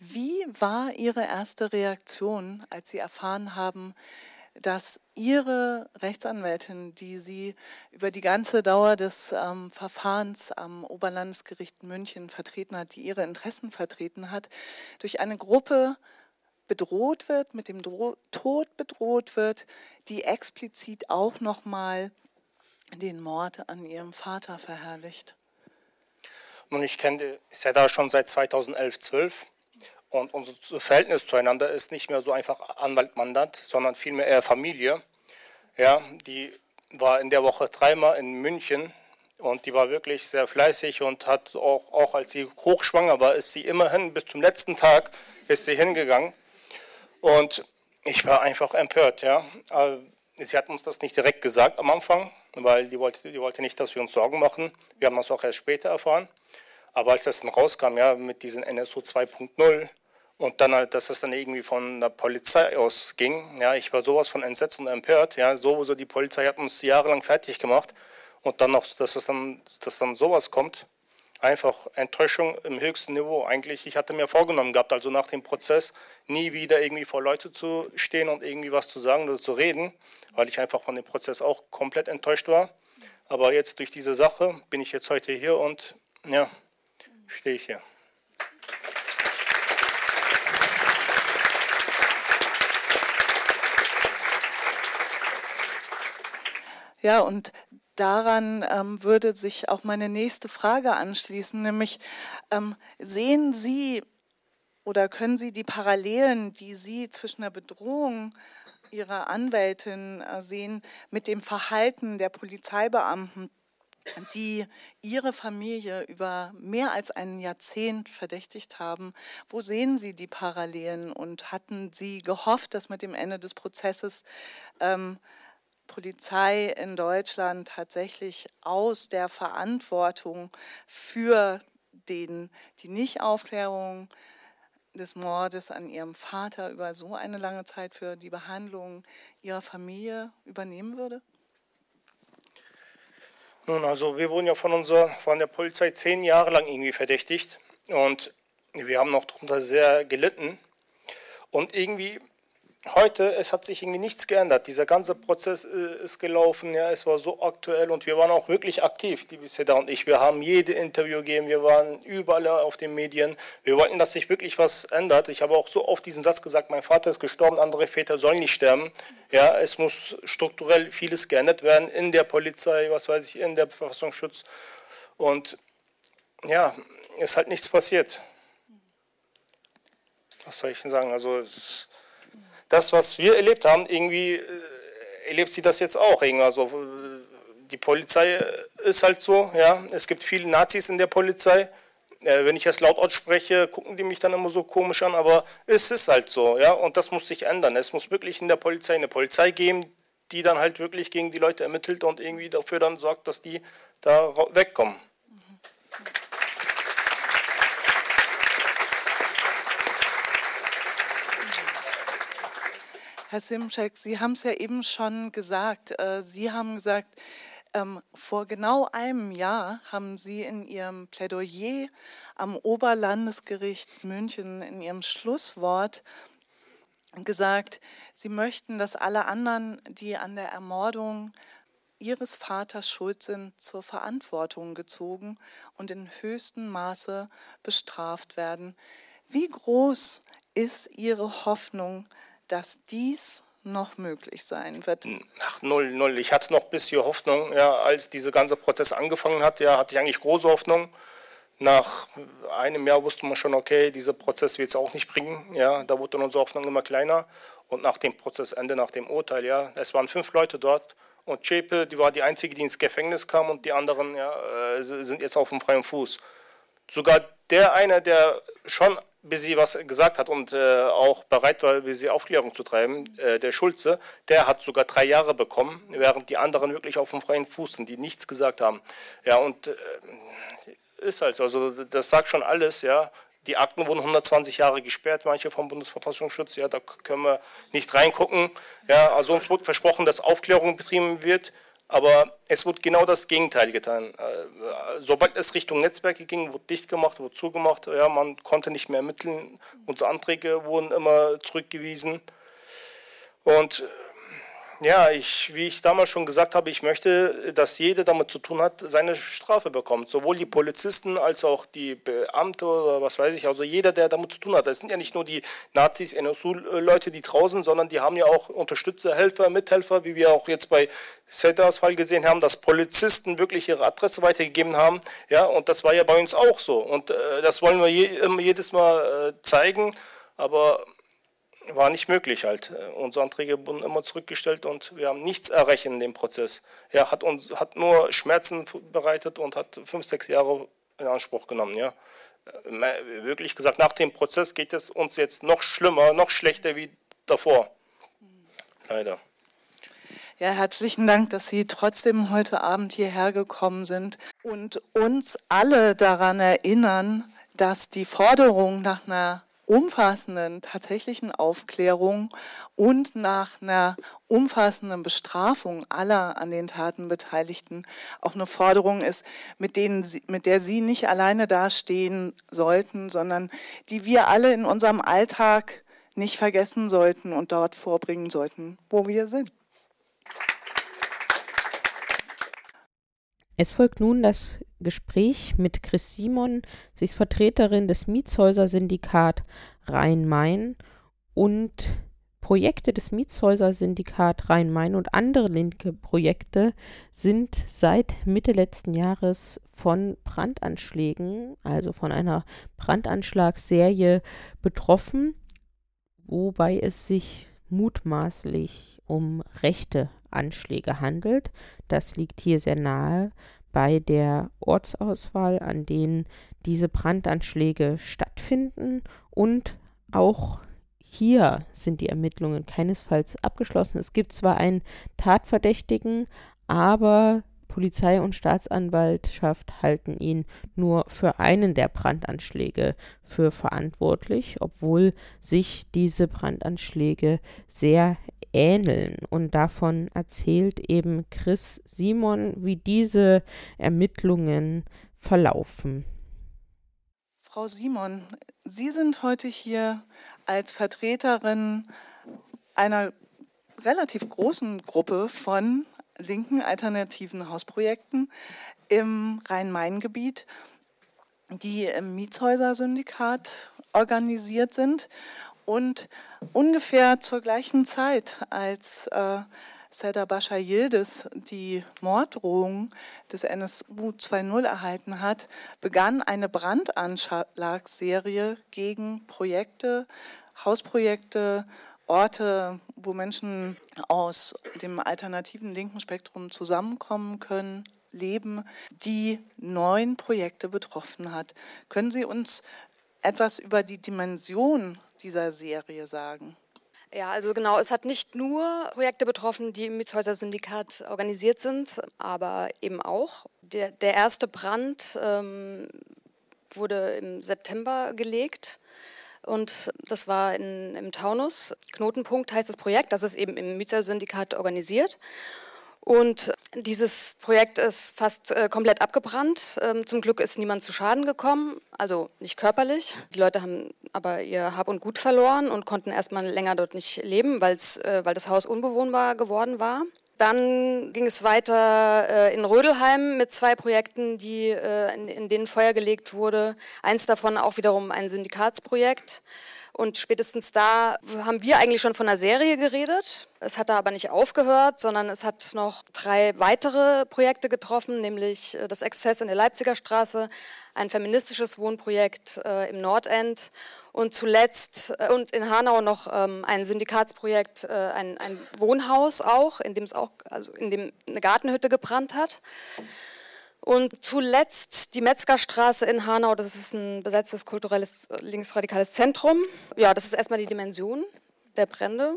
Wie war Ihre erste Reaktion, als Sie erfahren haben, dass Ihre Rechtsanwältin, die Sie über die ganze Dauer des ähm, Verfahrens am Oberlandesgericht München vertreten hat, die Ihre Interessen vertreten hat, durch eine Gruppe bedroht wird, mit dem Dro Tod bedroht wird, die explizit auch nochmal den Mord an ihrem Vater verherrlicht. Und ich kenne Seda schon seit 2011, 12 und unser Verhältnis zueinander ist nicht mehr so einfach Anwalt-Mandant, sondern vielmehr eher Familie. Ja, die war in der Woche dreimal in München und die war wirklich sehr fleißig und hat auch, auch als sie hochschwanger war, ist sie immerhin bis zum letzten Tag ist sie hingegangen. Und ich war einfach empört. Ja. Sie hat uns das nicht direkt gesagt am Anfang, weil die wollte, die wollte nicht, dass wir uns Sorgen machen. Wir haben das auch erst später erfahren. Aber als das dann rauskam, ja, mit diesen NSO 2.0 Und dann halt, dass es dann irgendwie von der Polizei ausging. Ja, ich war sowas von entsetzt und empört. Ja, sowieso die Polizei hat uns jahrelang fertig gemacht. Und dann noch, dass es dann, dass dann sowas kommt. Einfach Enttäuschung im höchsten Niveau. Eigentlich, ich hatte mir vorgenommen gehabt, also nach dem Prozess nie wieder irgendwie vor Leute zu stehen und irgendwie was zu sagen oder zu reden, weil ich einfach von dem Prozess auch komplett enttäuscht war. Aber jetzt durch diese Sache bin ich jetzt heute hier und ja, stehe ich hier. Ja, und daran ähm, würde sich auch meine nächste Frage anschließen, nämlich ähm, sehen Sie oder können Sie die Parallelen, die Sie zwischen der Bedrohung Ihrer Anwältin äh, sehen, mit dem Verhalten der Polizeibeamten, die Ihre Familie über mehr als ein Jahrzehnt verdächtigt haben. Wo sehen Sie die Parallelen und hatten Sie gehofft, dass mit dem Ende des Prozesses ähm, Polizei in Deutschland tatsächlich aus der Verantwortung für den, die Nichtaufklärung des Mordes an ihrem Vater über so eine lange Zeit für die Behandlung ihrer Familie übernehmen würde? Nun, also wir wurden ja von unserer, von der Polizei zehn Jahre lang irgendwie verdächtigt und wir haben noch darunter sehr gelitten. Und irgendwie heute, es hat sich irgendwie nichts geändert. Dieser ganze Prozess äh, ist gelaufen, ja, es war so aktuell und wir waren auch wirklich aktiv, die Seda und ich. Wir haben jede Interview gegeben, wir waren überall auf den Medien. Wir wollten, dass sich wirklich was ändert. Ich habe auch so oft diesen Satz gesagt, mein Vater ist gestorben, andere Väter sollen nicht sterben. Ja, es muss strukturell vieles geändert werden in der Polizei, was weiß ich, in der Verfassungsschutz. Und ja, es ist halt nichts passiert. Was soll ich denn sagen? Also es, das, was wir erlebt haben, irgendwie äh, erlebt sie das jetzt auch. Also, äh, die Polizei ist halt so, ja. Es gibt viele Nazis in der Polizei. Äh, wenn ich jetzt laut spreche, gucken die mich dann immer so komisch an, aber es ist halt so, ja. Und das muss sich ändern. Es muss wirklich in der Polizei eine Polizei geben, die dann halt wirklich gegen die Leute ermittelt und irgendwie dafür dann sorgt, dass die da wegkommen. Herr Simczek, Sie haben es ja eben schon gesagt. Äh, Sie haben gesagt, ähm, vor genau einem Jahr haben Sie in Ihrem Plädoyer am Oberlandesgericht München in Ihrem Schlusswort gesagt, Sie möchten, dass alle anderen, die an der Ermordung Ihres Vaters schuld sind, zur Verantwortung gezogen und in höchstem Maße bestraft werden. Wie groß ist Ihre Hoffnung, dass dies noch möglich sein wird? Ach, null, null. Ich hatte noch ein bisschen Hoffnung, ja, als dieser ganze Prozess angefangen hat, ja, hatte ich eigentlich große Hoffnung. Nach einem Jahr wusste man schon, okay, dieser Prozess wird es auch nicht bringen. Ja, da wurde unsere Hoffnung immer kleiner. Und nach dem Prozessende, nach dem Urteil, ja, es waren fünf Leute dort. Und Chepe, die war die einzige, die ins Gefängnis kam und die anderen ja, äh, sind jetzt auf dem freien Fuß. Sogar der eine, der schon bis sie was gesagt hat und äh, auch bereit war, bis sie Aufklärung zu treiben, äh, der Schulze, der hat sogar drei Jahre bekommen, während die anderen wirklich auf dem freien Fuß sind, die nichts gesagt haben. Ja, und äh, ist halt, also das sagt schon alles, ja. Die Akten wurden 120 Jahre gesperrt, manche vom Bundesverfassungsschutz, ja, da können wir nicht reingucken. Ja, also uns wurde versprochen, dass Aufklärung betrieben wird. Aber es wurde genau das Gegenteil getan. Äh, sobald es Richtung Netzwerke ging, wurde dicht gemacht, wurde zugemacht. Ja, man konnte nicht mehr ermitteln. Unsere Anträge wurden immer zurückgewiesen. Und ja, ich, wie ich damals schon gesagt habe, ich möchte, dass jeder damit zu tun hat, seine Strafe bekommt. Sowohl die Polizisten als auch die Beamte oder was weiß ich. Also jeder, der damit zu tun hat. Das sind ja nicht nur die Nazis, NSU-Leute, die draußen, sondern die haben ja auch Unterstützer, Helfer, Mithelfer, wie wir auch jetzt bei Setas Fall gesehen haben, dass Polizisten wirklich ihre Adresse weitergegeben haben. Ja, und das war ja bei uns auch so. Und äh, das wollen wir je, jedes Mal äh, zeigen. Aber war nicht möglich halt. Unsere Anträge wurden immer zurückgestellt und wir haben nichts erreicht in dem Prozess. Er hat uns hat nur Schmerzen bereitet und hat fünf, sechs Jahre in Anspruch genommen. Ja. Wirklich gesagt, nach dem Prozess geht es uns jetzt noch schlimmer, noch schlechter wie davor. Leider. Ja, herzlichen Dank, dass Sie trotzdem heute Abend hierher gekommen sind und uns alle daran erinnern, dass die Forderung nach einer umfassenden tatsächlichen Aufklärung und nach einer umfassenden Bestrafung aller an den Taten Beteiligten auch eine Forderung ist, mit, denen sie, mit der Sie nicht alleine dastehen sollten, sondern die wir alle in unserem Alltag nicht vergessen sollten und dort vorbringen sollten, wo wir sind. Es folgt nun das Gespräch mit Chris Simon. Sie ist Vertreterin des Mietshäuser-Syndikat Rhein-Main und Projekte des Mietshäuser-Syndikat Rhein-Main und andere linke Projekte sind seit Mitte letzten Jahres von Brandanschlägen, also von einer Brandanschlagsserie betroffen, wobei es sich mutmaßlich um rechte Anschläge handelt. Das liegt hier sehr nahe bei der Ortsauswahl, an denen diese Brandanschläge stattfinden. Und auch hier sind die Ermittlungen keinesfalls abgeschlossen. Es gibt zwar einen Tatverdächtigen, aber Polizei und Staatsanwaltschaft halten ihn nur für einen der Brandanschläge für verantwortlich, obwohl sich diese Brandanschläge sehr ähneln. Und davon erzählt eben Chris Simon, wie diese Ermittlungen verlaufen. Frau Simon, Sie sind heute hier als Vertreterin einer relativ großen Gruppe von linken alternativen Hausprojekten im Rhein-Main-Gebiet, die im Mietshäuser-Syndikat organisiert sind und ungefähr zur gleichen Zeit, als äh, Seda Bascha Yildiz die Morddrohung des NSU 2.0 erhalten hat, begann eine Brandanschlagsserie gegen Projekte, Hausprojekte, Orte, wo Menschen aus dem alternativen linken Spektrum zusammenkommen können, leben, die neun Projekte betroffen hat. Können Sie uns etwas über die Dimension dieser Serie sagen? Ja, also genau, es hat nicht nur Projekte betroffen, die im Mietshäuser-Syndikat organisiert sind, aber eben auch. Der, der erste Brand ähm, wurde im September gelegt und das war in, im Taunus. Knotenpunkt heißt das Projekt, das ist eben im Mietersyndikat organisiert. Und dieses Projekt ist fast äh, komplett abgebrannt. Ähm, zum Glück ist niemand zu Schaden gekommen, also nicht körperlich. Die Leute haben aber ihr Hab und Gut verloren und konnten erstmal länger dort nicht leben, äh, weil das Haus unbewohnbar geworden war. Dann ging es weiter äh, in Rödelheim mit zwei Projekten, die, äh, in, in, denen Feuer gelegt wurde. Eins davon auch wiederum ein Syndikatsprojekt. Und spätestens da haben wir eigentlich schon von einer Serie geredet. Es hat da aber nicht aufgehört, sondern es hat noch drei weitere Projekte getroffen, nämlich äh, das Exzess in der Leipziger Straße, ein feministisches Wohnprojekt äh, im Nordend und zuletzt äh, und in Hanau noch ähm, ein Syndikatsprojekt, äh, ein, ein, Wohnhaus auch, in dem es auch, also in dem eine Gartenhütte gebrannt hat. Und zuletzt die Metzgerstraße in Hanau, das ist ein besetztes kulturelles linksradikales Zentrum. Ja, das ist erstmal die Dimension der Brände.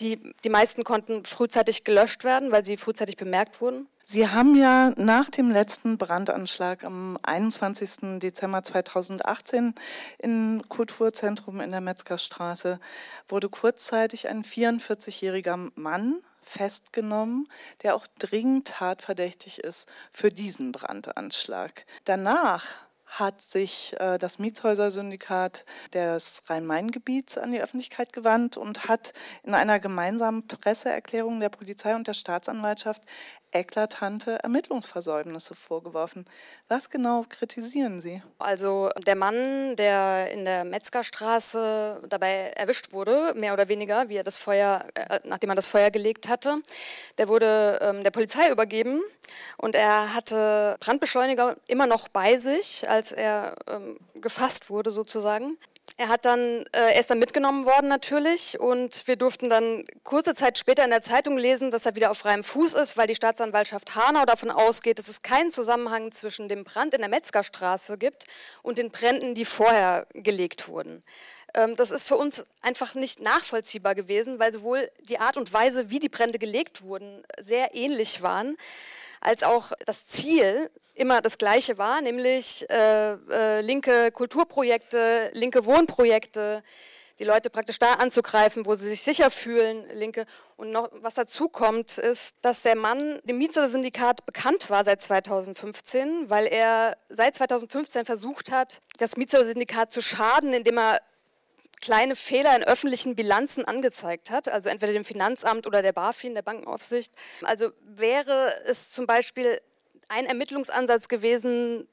Die, die meisten konnten frühzeitig gelöscht werden, weil sie frühzeitig bemerkt wurden. Sie haben ja nach dem letzten Brandanschlag am 21. Dezember 2018 im Kulturzentrum in der Metzgerstraße wurde kurzzeitig ein 44-jähriger Mann festgenommen, der auch dringend tatverdächtig ist für diesen Brandanschlag. Danach hat sich äh, das Mietshäuser-Syndikat des Rhein-Main-Gebiets an die Öffentlichkeit gewandt und hat in einer gemeinsamen Presseerklärung der Polizei und der Staatsanwaltschaft eklatante Ermittlungsversäumnisse vorgeworfen. Was genau kritisieren Sie? Also der Mann, der in der Metzgerstraße dabei erwischt wurde, mehr oder weniger, wie er das Feuer, äh, nachdem er das Feuer gelegt hatte, der wurde ähm, der Polizei übergeben und er hatte Brandbeschleuniger immer noch bei sich, als er ähm, gefasst wurde sozusagen. Er hat dann, äh, er ist dann mitgenommen worden natürlich und wir durften dann kurze Zeit später in der Zeitung lesen, dass er wieder auf freiem Fuß ist, weil die Staatsanwaltschaft Hanau davon ausgeht, dass es keinen Zusammenhang zwischen dem Brand in der Metzgerstraße gibt und den Bränden, die vorher gelegt wurden. Ähm, das ist für uns einfach nicht nachvollziehbar gewesen, weil sowohl die Art und Weise, wie die Brände gelegt wurden, sehr ähnlich waren, als auch das Ziel, immer das Gleiche war, nämlich äh, äh, linke Kulturprojekte, linke Wohnprojekte, die Leute praktisch da anzugreifen, wo sie sich sicher fühlen, Linke. Und noch was dazu kommt, ist, dass der Mann dem Mietshäuser-Syndikat bekannt war seit 2015, weil er seit 2015 versucht hat, das Mietshäuser-Syndikat zu schaden, indem er kleine Fehler in öffentlichen Bilanzen angezeigt hat, also entweder dem Finanzamt oder der BaFin, der Bankenaufsicht. Also wäre es zum Beispiel ein Ermittlungsansatz gewesen,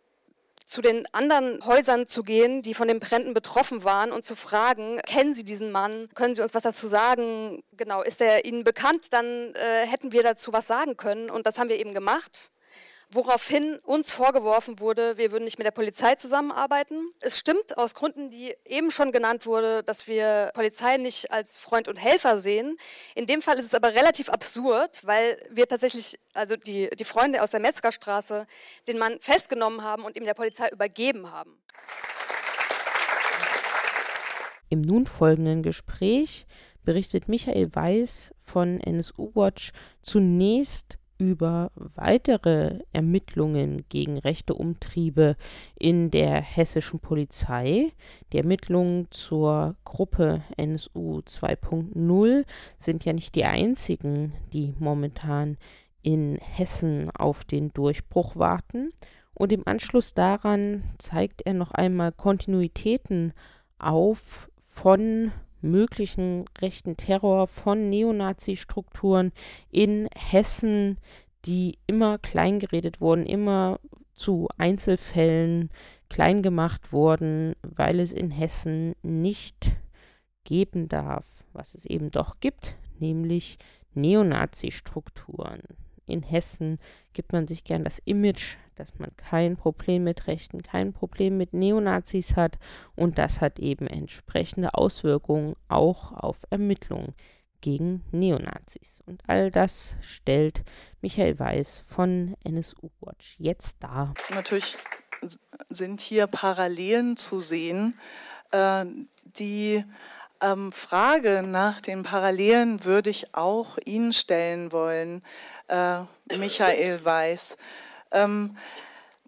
zu den anderen Häusern zu gehen, die von den Bränden betroffen waren und zu fragen, kennen Sie diesen Mann? Können Sie uns was dazu sagen? Genau, ist er Ihnen bekannt? Dann äh, hätten wir dazu was sagen können und das haben wir eben gemacht woraufhin uns vorgeworfen wurde, wir würden nicht mit der Polizei zusammenarbeiten. Es stimmt aus Gründen, die eben schon genannt wurde, dass wir Polizei nicht als Freund und Helfer sehen. In dem Fall ist es aber relativ absurd, weil wir tatsächlich, also die, die Freunde aus der Metzgerstraße, den Mann festgenommen haben und ihm der Polizei übergeben haben. Im nun folgenden Gespräch berichtet Michael Weiß von NSU Watch zunächst über weitere Ermittlungen gegen rechte Umtriebe in der hessischen Polizei. Die Ermittlungen zur Gruppe NSU 2.0 sind ja nicht die einzigen, die momentan in Hessen auf den Durchbruch warten. Und im Anschluss daran zeigt er noch einmal Kontinuitäten auf von möglichen rechten Terror von Neonazi-Strukturen in Hessen, die immer kleingeredet wurden, immer zu Einzelfällen klein gemacht wurden, weil es in Hessen nicht geben darf, was es eben doch gibt, nämlich Neonazi-Strukturen. In Hessen gibt man sich gern das Image dass man kein Problem mit Rechten, kein Problem mit Neonazis hat und das hat eben entsprechende Auswirkungen auch auf Ermittlungen gegen Neonazis. Und all das stellt Michael Weiß von NSU Watch jetzt dar. Natürlich sind hier Parallelen zu sehen. Äh, die ähm, Frage nach den Parallelen würde ich auch Ihnen stellen wollen, äh, Michael Weiß. Ähm,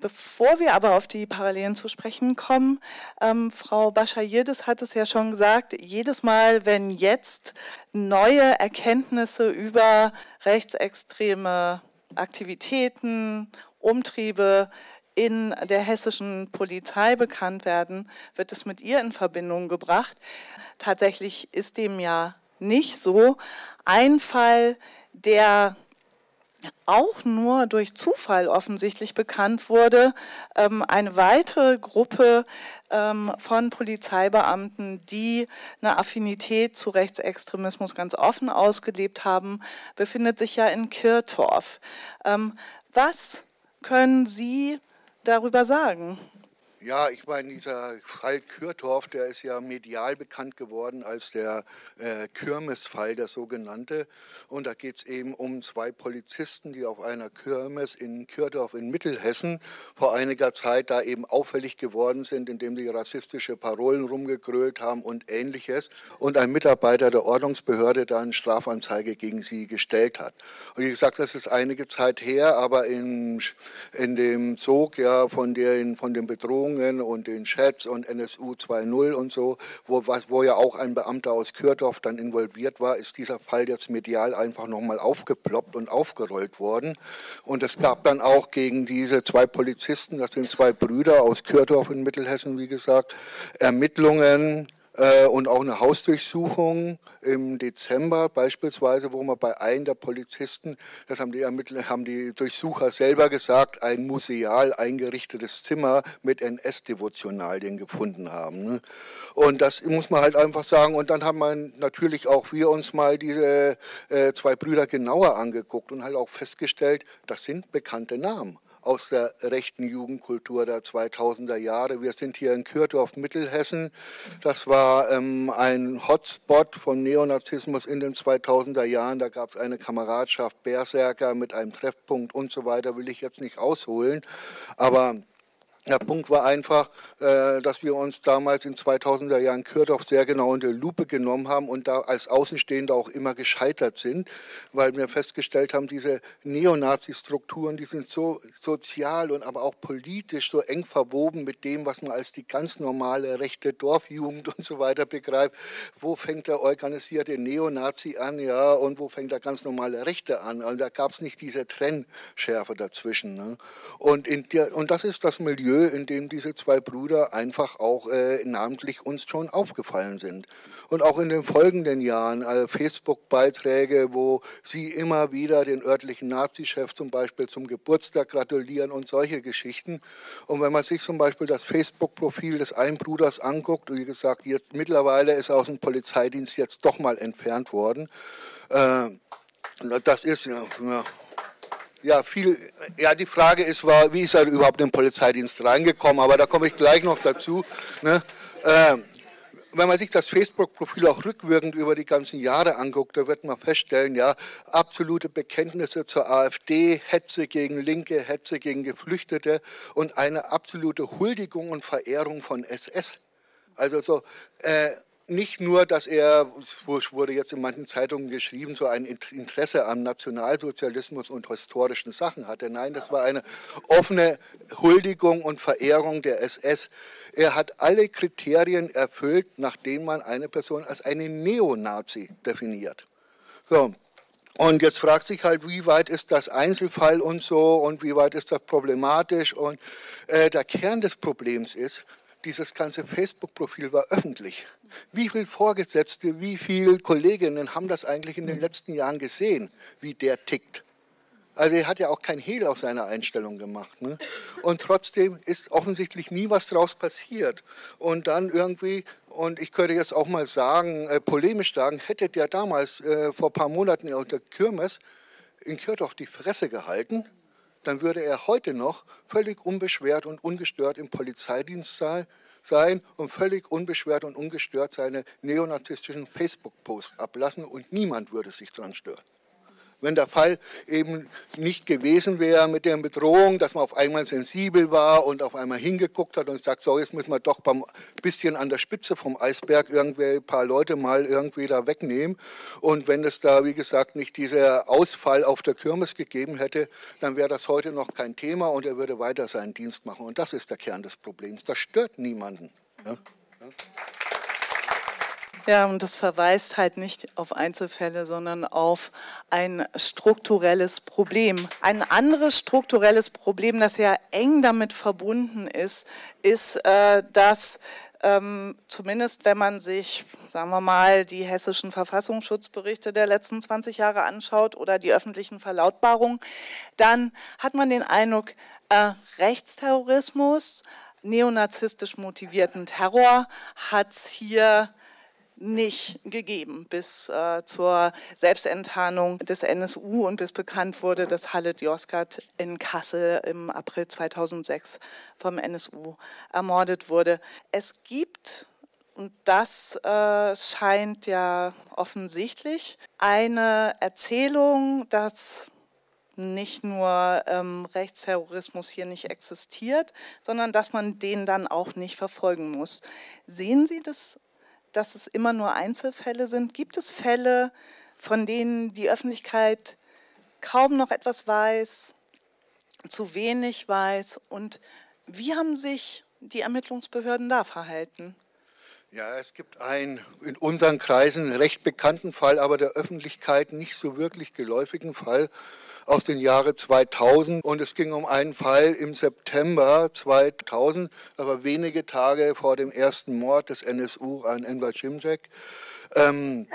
Bevor wir aber auf die Parallelen zu sprechen kommen, ähm, Frau Baschayirdes hat es ja schon gesagt, jedes Mal, wenn jetzt neue Erkenntnisse über rechtsextreme Aktivitäten, Umtriebe in der hessischen Polizei bekannt werden, wird es mit ihr in Verbindung gebracht. Tatsächlich ist dem ja nicht so. Ein Fall, der auch nur durch Zufall offensichtlich bekannt wurde, ähm, eine weitere Gruppe ähm, von Polizeibeamten, die eine Affinität zu Rechtsextremismus ganz offen ausgelebt haben, befindet sich ja in Kirtorf. Ähm, was können Sie darüber sagen? Ja, ich meine, dieser Fall Kürtorf, der ist ja medial bekannt geworden als der äh, Kirmesfall, der sogenannte. Und da geht es eben um zwei Polizisten, die auf einer Kirmes in Kürtorf in Mittelhessen vor einiger Zeit da eben auffällig geworden sind, indem sie rassistische Parolen rumgegrölt haben und ähnliches. Und ein Mitarbeiter der Ordnungsbehörde da eine Strafanzeige gegen sie gestellt hat. Und wie gesagt, das ist einige Zeit her, aber in, in dem Zug ja von, den, von den Bedrohungen Bedingungen und den Chats und NSU 2.0 und so, wo, wo ja auch ein Beamter aus Kürdorf dann involviert war, ist dieser Fall jetzt medial einfach nochmal aufgeploppt und aufgerollt worden. Und es gab dann auch gegen diese zwei Polizisten, das sind zwei Brüder aus Kürdorf in Mittelhessen, wie gesagt, Ermittlungen äh, und auch eine Hausdurchsuchung im Dezember beispielsweise, wo man bei einem der Polizisten, das haben die, Ermittler, haben die Durchsucher selber gesagt, ein museal eingerichtetes Zimmer mit NS-Devotionalien gefunden haben. Ne? Und das muss man halt einfach sagen. Und dann haben wir natürlich auch wir uns mal diese äh, zwei Brüder genauer angeguckt und halt auch festgestellt, das sind bekannte Namen aus der rechten Jugendkultur der 2000er Jahre. Wir sind hier in Kürtorf, Mittelhessen. Das war ähm, ein Hotspot von Neonazismus in den 2000er Jahren. Da gab es eine Kameradschaft Berserker mit einem Treffpunkt und so weiter, will ich jetzt nicht ausholen. Aber Der Punkt war einfach, äh, dass wir uns damals in 2000er Jahren Kürdorf sehr genau unter Lupe genommen haben und da als Außenstehende auch immer gescheitert sind, weil wir festgestellt haben, diese Neonazi-Strukturen, die sind so sozial und aber auch politisch so eng verwoben mit dem, was man als die ganz normale rechte Dorfjugend und so weiter begreift. Wo fängt der organisierte Neonazi an, ja, und wo fängt der ganz normale Rechte an? Also da gab es nicht diese Trennschärfe dazwischen. Ne? Und, in der, und das ist das Milieu, in dem diese zwei Brüder einfach auch äh, namentlich uns schon aufgefallen sind. Und auch in den folgenden Jahren äh, Facebook-Beiträge, wo sie immer wieder den örtlichen Nazi-Chef zum Beispiel zum Geburtstag gratulieren und solche Geschichten. Und wenn man sich zum Beispiel das Facebook-Profil des einen Bruders anguckt, wie gesagt, jetzt mittlerweile ist er aus dem Polizeidienst jetzt doch mal entfernt worden. Äh, das ist ja, ja ja, viel, ja, die Frage ist, war, wie ist er überhaupt in den Polizeidienst reingekommen? Aber da komme ich gleich noch dazu. Ne? Äh, wenn man sich das Facebook-Profil auch rückwirkend über die ganzen Jahre anguckt, da wird man feststellen, ja, absolute Bekenntnisse zur AfD, Hetze gegen Linke, Hetze gegen Geflüchtete und eine absolute Huldigung und Verehrung von SS. Also so, äh, nicht nur, dass er, es wurde jetzt in manchen Zeitungen geschrieben, so ein Interesse am Nationalsozialismus und historischen Sachen hatte. Nein, das war eine offene Huldigung und Verehrung der SS. Er hat alle Kriterien erfüllt, nach denen man eine Person als eine Neonazi definiert. So. Und jetzt fragt sich halt, wie weit ist das Einzelfall und so und wie weit ist das problematisch. Und äh, der Kern des Problems ist, dieses ganze Facebook-Profil war öffentlich. Wie viele Vorgesetzte, wie viele Kolleginnen haben das eigentlich in den letzten Jahren gesehen, wie der tickt? Also er hat ja auch kein Hehl aus seiner Einstellung gemacht. Ne? Und trotzdem ist offensichtlich nie was draus passiert. Und dann irgendwie, und ich könnte jetzt auch mal sagen, äh, polemisch sagen, hätte der damals äh, vor ein paar Monaten unter Kirmes in Kürtorf die Fresse gehalten, dann würde er heute noch völlig unbeschwert und ungestört im Polizeidienst sein und völlig unbeschwert und ungestört seine neonazistischen Facebook-Posts ablassen und niemand würde sich daran stören wenn der Fall eben nicht gewesen wäre mit der Bedrohung, dass man auf einmal sensibel war und auf einmal hingeguckt hat und sagt, so jetzt müssen wir doch ein bisschen an der Spitze vom Eisberg irgendwie ein paar Leute mal irgendwie da wegnehmen. Und wenn es da, wie gesagt, nicht dieser Ausfall auf der Kirmes gegeben hätte, dann wäre das heute noch kein Thema und er würde weiter seinen Dienst machen. Und das ist der Kern des Problems. Das stört niemanden. Ja? Ja? Und das verweist halt nicht auf Einzelfälle, sondern auf ein strukturelles Problem. Ein anderes strukturelles Problem, das ja eng damit verbunden ist, ist, äh, dass ähm, zumindest wenn man sich, sagen wir mal, die hessischen Verfassungsschutzberichte der letzten 20 Jahre anschaut oder die öffentlichen Verlautbarungen, dann hat man den Eindruck, äh, Rechtsterrorismus, neonazistisch motivierten Terror hat es hier nicht gegeben bis äh, zur Selbstenttarnung des NSU und bis bekannt wurde, dass Halit Yozgat in Kassel im April 2006 vom NSU ermordet wurde. Es gibt und das äh, scheint ja offensichtlich eine Erzählung, dass nicht nur ähm, Rechtsterrorismus hier nicht existiert, sondern dass man den dann auch nicht verfolgen muss. Sehen Sie das dass es immer nur Einzelfälle sind? Gibt es Fälle, von denen die Öffentlichkeit kaum noch etwas weiß, zu wenig weiß? Und wie haben sich die Ermittlungsbehörden da verhalten? Ja, es gibt einen in unseren Kreisen recht bekannten Fall, aber der Öffentlichkeit nicht so wirklich geläufigen Fall aus den Jahren 2000. Und es ging um einen Fall im September 2000, aber wenige Tage vor dem ersten Mord des NSU an Enver Cimcek. Ähm,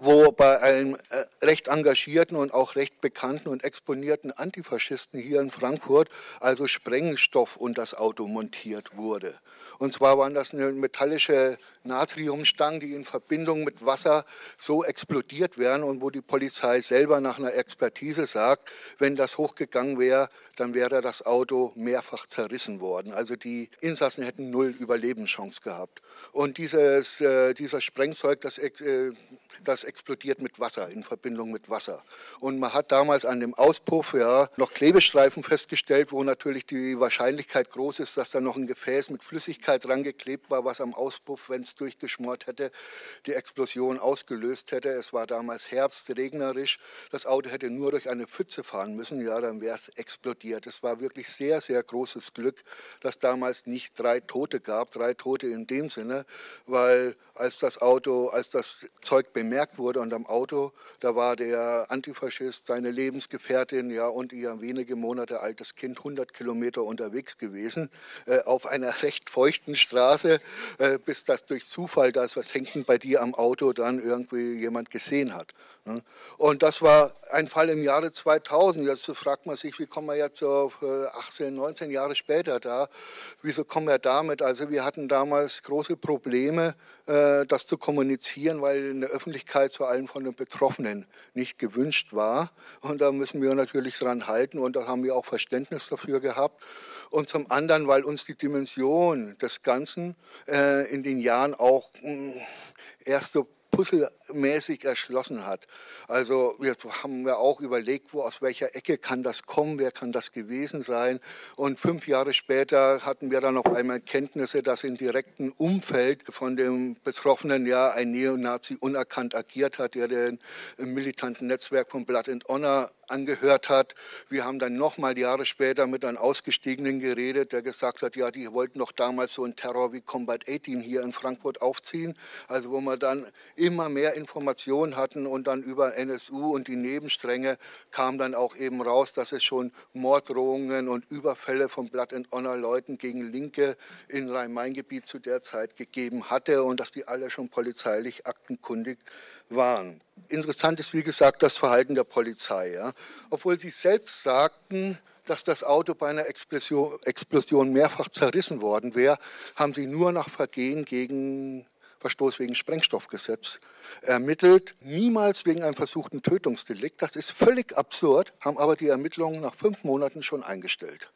wo bei einem äh, recht engagierten und auch recht bekannten und exponierten Antifaschisten hier in Frankfurt also Sprengstoff unter das Auto montiert wurde. Und zwar waren das eine metallische Natriumstangen, die in Verbindung mit Wasser so explodiert wären und wo die Polizei selber nach einer Expertise sagt, wenn das hochgegangen wäre, dann wäre das Auto mehrfach zerrissen worden. Also die Insassen hätten null Überlebenschance gehabt. Und dieses, äh, dieser Sprengzeug, das, äh, das explodiert mit Wasser, in Verbindung mit Wasser. Und man hat damals an dem Auspuff ja noch Klebestreifen festgestellt, wo natürlich die Wahrscheinlichkeit groß ist, dass da noch ein Gefäß mit Flüssigkeit rangeklebt war, was am Auspuff, wenn es durchgeschmort hätte, die Explosion ausgelöst hätte. Es war damals Herbst, regnerisch. Das Auto hätte nur durch eine Pfütze fahren müssen, ja, dann wäre es explodiert. Es war wirklich sehr, sehr großes Glück, dass damals nicht drei Tote gab, drei Tote in dem Sinne, weil als das Auto, als das Zeug bemerkt wurde und am Auto, da war der Antifaschist, seine Lebensgefährtin, ja, und ihr wenige Monate altes Kind 100 Kilometer unterwegs gewesen, äh, auf einer recht feuchten Straße, äh, bis das durch Zufall, das was hängt denn bei dir am Auto, dann irgendwie jemand gesehen hat. Ne? Und das war ein Fall im Jahre 2000. Jetzt fragt man sich, wie kommen wir jetzt auf 18, äh, 19 Jahre später da? Wieso kommen wir damit? Also wir hatten damals große Probleme, äh, das zu kommunizieren, weil in der Öffentlichkeit vor allem von den Betroffenen nicht gewünscht war. Und da müssen wir natürlich dran halten und da haben wir auch Verständnis dafür gehabt. Und zum anderen, weil uns die Dimension des Ganzen äh, in den Jahren auch mm, erst so puzzelmäßig erschlossen hat. Also wir haben ja auch überlegt, wo aus welcher Ecke kann das kommen, wer kann das gewesen sein. Und fünf Jahre später hatten wir dann auf einmal Kenntnisse, dass im direkten Umfeld von dem Betroffenen ja ein Neonazi unerkannt agiert hat, der den militanten Netzwerk von Blood and Honor angehört hat. Wir haben dann nochmal Jahre später mit einem Ausgestiegenen geredet, der gesagt hat, ja, die wollten doch damals so einen Terror wie Combat 18 hier in Frankfurt aufziehen. Also wo wir dann immer mehr Informationen hatten und dann über NSU und die Nebenstränge kam dann auch eben raus, dass es schon Morddrohungen und Überfälle von Blood and Honor Leuten gegen Linke in Rhein-Main-Gebiet zu der Zeit gegeben hatte und dass die alle schon polizeilich aktenkundig waren. Interessant ist, wie gesagt, das Verhalten der Polizei. Ja. Obwohl sie selbst sagten, dass das Auto bei einer Explosion, Explosion mehrfach zerrissen worden wäre, haben sie nur nach Vergehen gegen Verstoß wegen Sprengstoffgesetz ermittelt, niemals wegen einem versuchten Tötungsdelikt. Das ist völlig absurd, haben aber die Ermittlungen nach fünf Monaten schon eingestellt.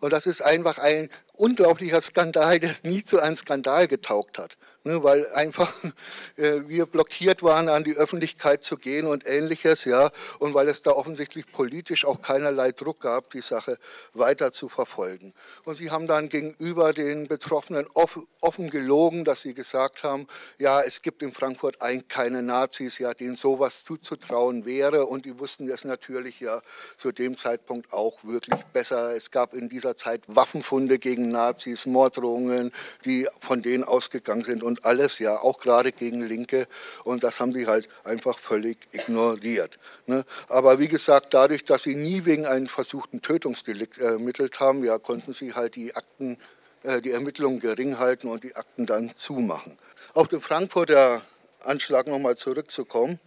Und das ist einfach ein unglaublicher Skandal, der es nie zu einem Skandal getaugt hat ne, weil einfach äh, wir blockiert waren, an die Öffentlichkeit zu gehen und ähnliches, ja, und weil es da offensichtlich politisch auch keinerlei Druck gab, die Sache weiter zu verfolgen. Und sie haben dann gegenüber den Betroffenen offen, gelogen, dass sie gesagt haben, ja, es gibt in Frankfurt eigentlich keine Nazis, ja, denen sowas zuzutrauen wäre, und die wussten das natürlich ja zu dem Zeitpunkt auch wirklich besser. Es gab in dieser Zeit Waffenfunde gegen Nazis, Morddrohungen, die von denen ausgegangen sind und alles, ja, auch gerade gegen Linke. Und das haben sie halt einfach völlig ignoriert. Ne? Aber wie gesagt, dadurch, dass sie nie wegen einem versuchten Tötungsdelikt ermittelt haben, ja, konnten sie halt die Akten, äh, die Ermittlungen gering halten und die Akten dann zumachen. Auf den Frankfurter Anschlag nochmal zurückzukommen.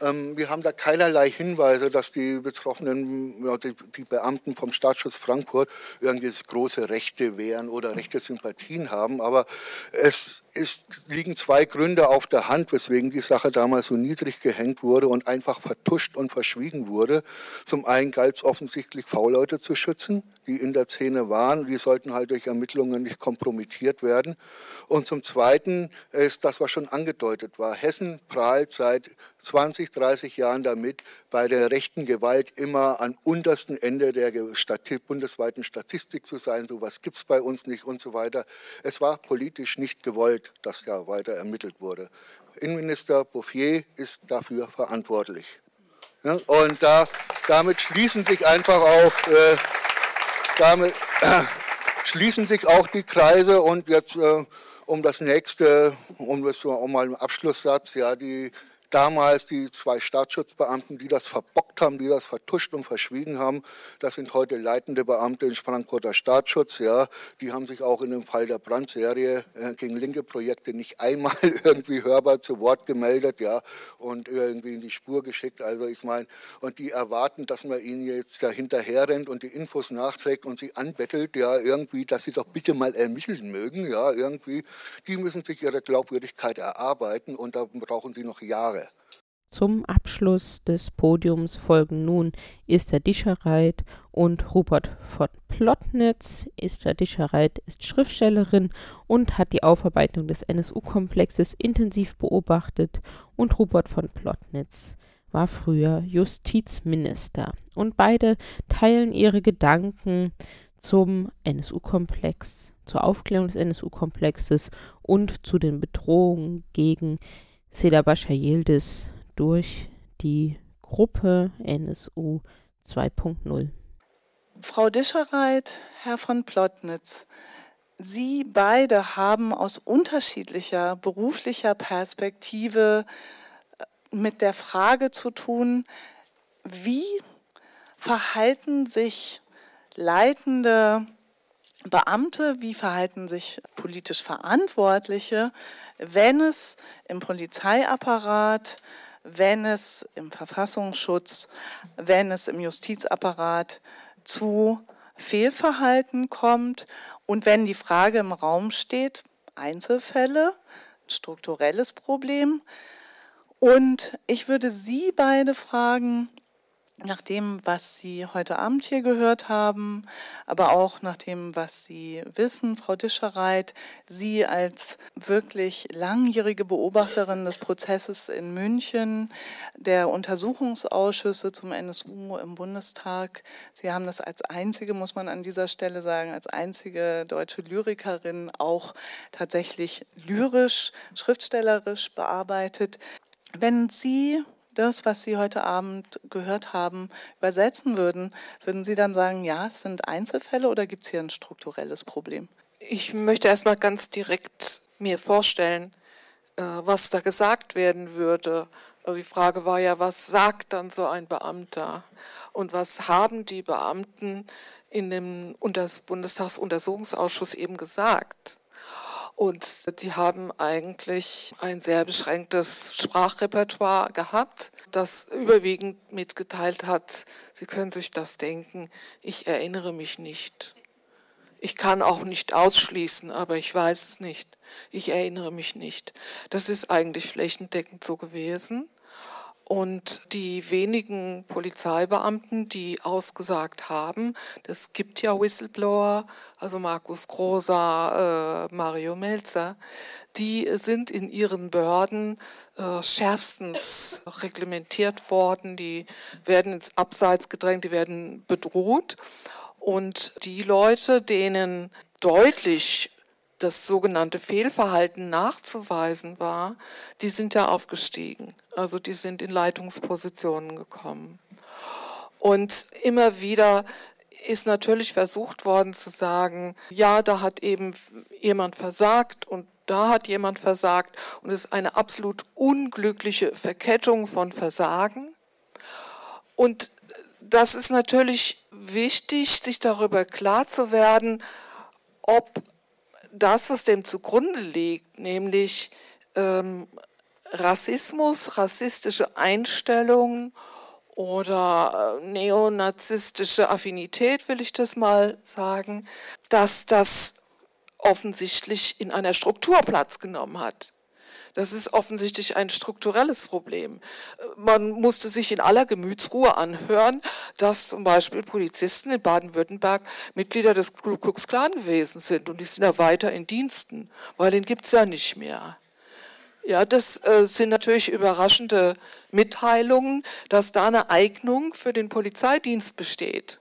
Ähm, wir haben da keinerlei Hinweise, dass die Betroffenen, die Beamten vom Staatsschutz Frankfurt irgendwie große Rechte wären oder rechte Sympathien haben. Aber es ist, liegen zwei Gründe auf der Hand, weswegen die Sache damals so niedrig gehängt wurde und einfach vertuscht und verschwiegen wurde. Zum einen galt es offensichtlich, V-Leute zu schützen, die in der Szene waren. Die sollten halt durch Ermittlungen nicht kompromittiert werden. Und zum Zweiten ist das, was schon angedeutet war. Hessen prahlt seit 20, 30 Jahren damit, bei der rechten Gewalt immer am untersten Ende der Statistik, bundesweiten Statistik zu sein. So was gibt es bei uns nicht und so weiter. Es war politisch nicht gewollt, dass ja weiter ermittelt wurde. Innenminister Bouffier ist dafür verantwortlich. Und da, damit schließen sich einfach auch, äh, damit, schließen sich auch die Kreise und jetzt äh, um das nächste, um das um mal einen Abschlusssatz, ja, die damals die zwei Staatsschutzbeamten, die das verbockt haben, die das vertuscht und verschwiegen haben, das sind heute leitende Beamte im Frankfurter Staatsschutz. Ja, die haben sich auch in dem Fall der Brandserie äh, gegen linke Projekte nicht einmal irgendwie hörbar zu Wort gemeldet, ja, und irgendwie in die Spur geschickt. Also ich meine, und die erwarten, dass man ihnen jetzt da hinterher rennt und die Infos nachträgt und sie anbettelt, ja, irgendwie, dass sie doch bitte mal ermitteln mögen, ja, irgendwie. Die müssen sich ihre Glaubwürdigkeit erarbeiten und da brauchen sie noch Jahre. Zum Abschluss des Podiums folgen nun Esther Dischereit und Rupert von Plotnitz. Esther Dischereit ist Schriftstellerin und hat die Aufarbeitung des NSU-Komplexes intensiv beobachtet und Rupert von Plotnitz war früher Justizminister. Und beide teilen ihre Gedanken zum NSU-Komplex, zur Aufklärung des NSU-Komplexes und zu den Bedrohungen gegen Seda Bashar Yildiz durch die Gruppe NSU 2.0. Frau Dischereit, Herr von Plotnitz, Sie beide haben aus unterschiedlicher beruflicher Perspektive äh, mit der Frage zu tun, wie verhalten sich leitende Beamte, wie verhalten sich politisch Verantwortliche, wenn es im Polizeiapparat wenn es im Verfassungsschutz, wenn es im Justizapparat zu Fehlverhalten kommt und wenn die Frage im Raum steht, Einzelfälle, strukturelles Problem. Und ich würde Sie beide fragen, nach dem, was Sie heute Abend hier gehört haben, aber auch nach dem, was Sie wissen, Frau Dischereit, Sie als wirklich langjährige Beobachterin des Prozesses in München, der Untersuchungsausschüsse zum NSU im Bundestag, Sie haben das als einzige, muss man an dieser Stelle sagen, als einzige deutsche Lyrikerin auch tatsächlich lyrisch, schriftstellerisch bearbeitet. Wenn Sie das, was Sie heute Abend gehört haben, übersetzen würden, würden Sie dann sagen, ja, es sind Einzelfälle oder gibt es hier ein strukturelles Problem? Ich möchte erstmal ganz direkt mir vorstellen, äh, was da gesagt werden würde. Also die Frage war ja, was sagt dann so ein Beamter? Und was haben die Beamten in dem Bundestagsuntersuchungsausschuss eben gesagt? Und die haben eigentlich ein sehr beschränktes Sprachrepertoire gehabt, das überwiegend mitgeteilt hat, Sie können sich das denken, ich erinnere mich nicht. Ich kann auch nicht ausschließen, aber ich weiß es nicht. Ich erinnere mich nicht. Das ist eigentlich flächendeckend so gewesen. Und die wenigen Polizeibeamten, die ausgesagt haben, das gibt ja Whistleblower, also Markus Groser, äh, Mario Melzer, die sind in ihren Behörden äh, schärfstens reglementiert worden, die werden ins Abseits gedrängt, die werden bedroht. Und die Leute, denen deutlich das sogenannte Fehlverhalten nachzuweisen war, die sind ja aufgestiegen. Also die sind in Leitungspositionen gekommen. Und immer wieder ist natürlich versucht worden zu sagen, ja, da hat eben jemand versagt und da hat jemand versagt und es ist eine absolut unglückliche Verkettung von Versagen. Und das ist natürlich wichtig, sich darüber klar zu werden, ob das, was dem zugrunde liegt, nämlich ähm, Rassismus, rassistische Einstellungen oder äh, neonazistische Affinität, will ich das mal sagen, dass das offensichtlich in einer Struktur Platz genommen hat. Das ist offensichtlich ein strukturelles Problem. Man musste sich in aller Gemütsruhe anhören, dass zum Beispiel Polizisten in Baden-Württemberg Mitglieder des Ku Klux Klan gewesen sind und die sind ja weiter in Diensten, weil den gibt es ja nicht mehr. Ja, das äh, sind natürlich überraschende Mitteilungen, dass da eine Eignung für den Polizeidienst besteht.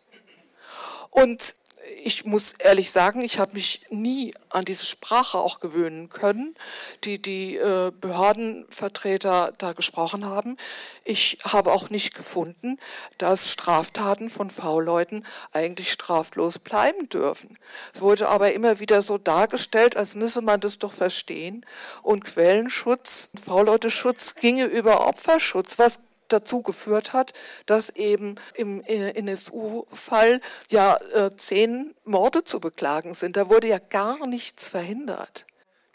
Und ich muss ehrlich sagen, ich habe mich nie an diese Sprache auch gewöhnen können, die die äh, Behördenvertreter da gesprochen haben. Ich habe auch nicht gefunden, dass Straftaten von V-Leuten eigentlich straflos bleiben dürfen. Es wurde aber immer wieder so dargestellt, als müsse man das doch verstehen. Und Quellenschutz, V-Leute-Schutz ginge über Opferschutz, was dazu geführt hat, dass eben im NSU-Fall ja äh, zehn Morde zu beklagen sind. Da wurde ja gar nichts verhindert.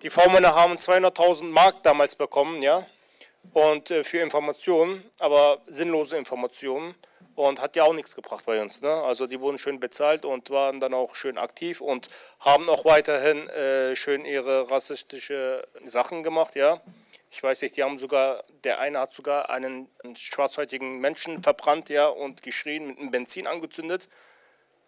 Die V-Männer haben 200.000 Mark damals bekommen, ja, und äh, für Informationen, aber sinnlose Informationen und hat ja auch nichts gebracht bei uns. Ne? Also die wurden schön bezahlt und waren dann auch schön aktiv und haben auch weiterhin äh, schön ihre rassistische Sachen gemacht, ja Ich weiß nicht, die haben sogar, der eine hat sogar einen, schwarzhäutigen Menschen verbrannt, ja, und geschrien, mit einem Benzin angezündet.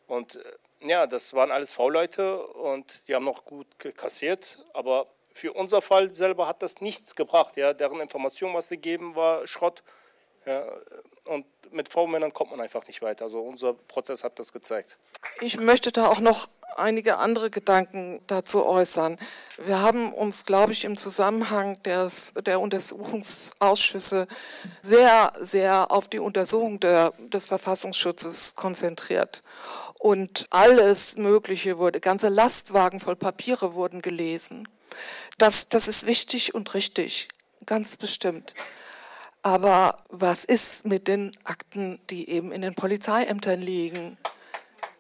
Und äh, ja, das waren alles V-Leute und die haben noch gut kassiert, aber für unser Fall selber hat das nichts gebracht. Ja. Deren Information, was sie geben, war Schrott. Ja. Und mit V-Männern kommt man einfach nicht weiter. Also unser Prozess hat das gezeigt. Ich möchte da auch noch einige andere Gedanken dazu äußern. Wir haben uns, glaube ich, im Zusammenhang des, der Untersuchungsausschüsse sehr, sehr auf die Untersuchung der, des Verfassungsschutzes konzentriert. Und alles Mögliche wurde, ganze Lastwagen voll Papiere wurden gelesen. Das, das ist wichtig und richtig, ganz bestimmt. Aber was ist mit den Akten, die eben in den Polizeiämtern liegen?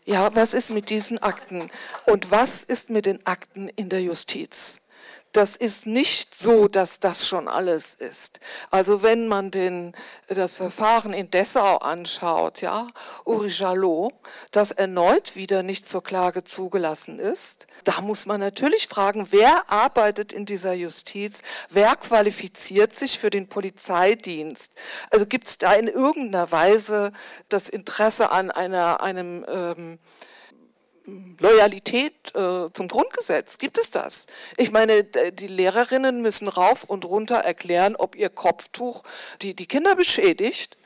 Ja, was ist mit diesen Akten? Und was ist mit den Akten in der Justiz? Das ist nicht so, dass das schon alles ist. Also wenn man den, das Verfahren in Dessau anschaut, ja, Uri Jalot, das erneut wieder nicht zur Klage zugelassen ist, da muss man natürlich fragen, wer arbeitet in dieser Justiz, wer qualifiziert sich für den Polizeidienst? Also gibt es da in irgendeiner Weise das Interesse an einer, einem ähm, Loyalität äh, zum Grundgesetz? Gibt es das? Ich meine, die Lehrerinnen müssen rauf und runter erklären, ob ihr Kopftuch die, die Kinder beschädigt.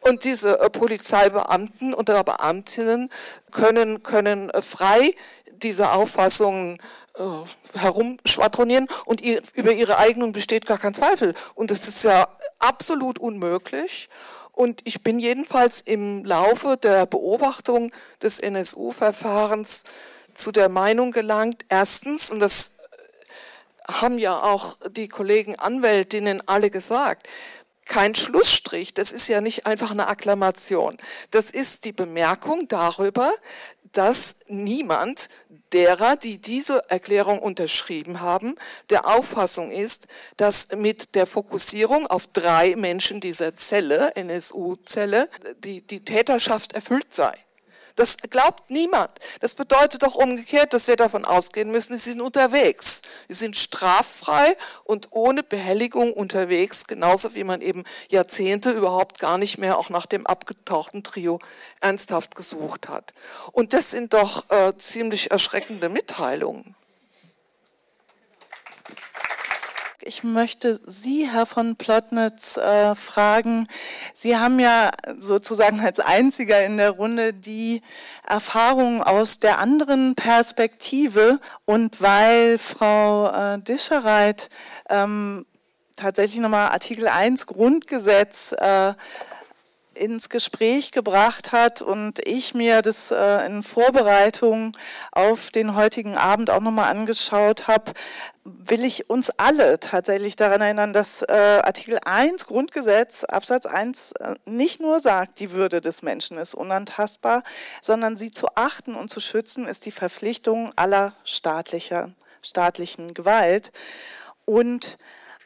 Und diese äh, Polizeibeamten und Beamtinnen können, können äh, frei diese Auffassungen äh, herumschwadronieren und ihr, über ihre eigenen besteht gar kein Zweifel. Und das ist ja absolut unmöglich. Und ich bin jedenfalls im Laufe der Beobachtung des NSU-Verfahrens zu der Meinung gelangt, erstens, und das haben ja auch die Kollegen Anwältinnen alle gesagt, kein Schlussstrich, das ist ja nicht einfach eine Akklamation. Das ist die Bemerkung darüber, dass niemand derer, die diese Erklärung unterschrieben haben, der Auffassung ist, dass mit der Fokussierung auf drei Menschen dieser Zelle, NSU-Zelle, die, die Täterschaft erfüllt sei. Das glaubt niemand. Das bedeutet doch umgekehrt, dass wir davon ausgehen müssen, sie sind unterwegs. Sie sind straffrei und ohne Behelligung unterwegs, genauso wie man eben Jahrzehnte überhaupt gar nicht mehr auch nach dem abgetauchten Trio ernsthaft gesucht hat. Und das sind doch äh, ziemlich erschreckende Mitteilungen. Ich möchte Sie, Herr von Plotnitz, äh, fragen. Sie haben ja sozusagen als Einziger in der Runde die Erfahrung aus der anderen Perspektive. Und weil Frau äh, Dischereit ähm, tatsächlich nochmal Artikel 1 Grundgesetz äh, ins Gespräch gebracht hat und ich mir das äh, in Vorbereitung auf den heutigen Abend auch nochmal angeschaut habe, will ich uns alle tatsächlich daran erinnern, dass äh, Artikel 1 Grundgesetz Absatz 1 äh, nicht nur sagt, die Würde des Menschen ist unantastbar, sondern sie zu achten und zu schützen ist die Verpflichtung aller staatlicher, staatlichen Gewalt. Und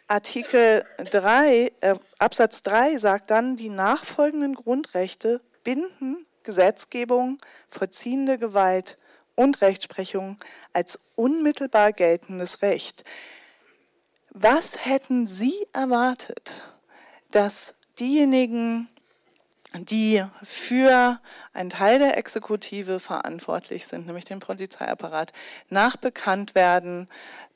Artikel 3, äh, Absatz 3 sagt dann, die nachfolgenden Grundrechte binden Gesetzgebung, vollziehende Gewalt und Rechtsprechung als unmittelbar geltendes Recht. Was hätten Sie erwartet, dass diejenigen, die für einen Teil der Exekutive verantwortlich sind, nämlich den Polizeiapparat, nach Bekanntwerden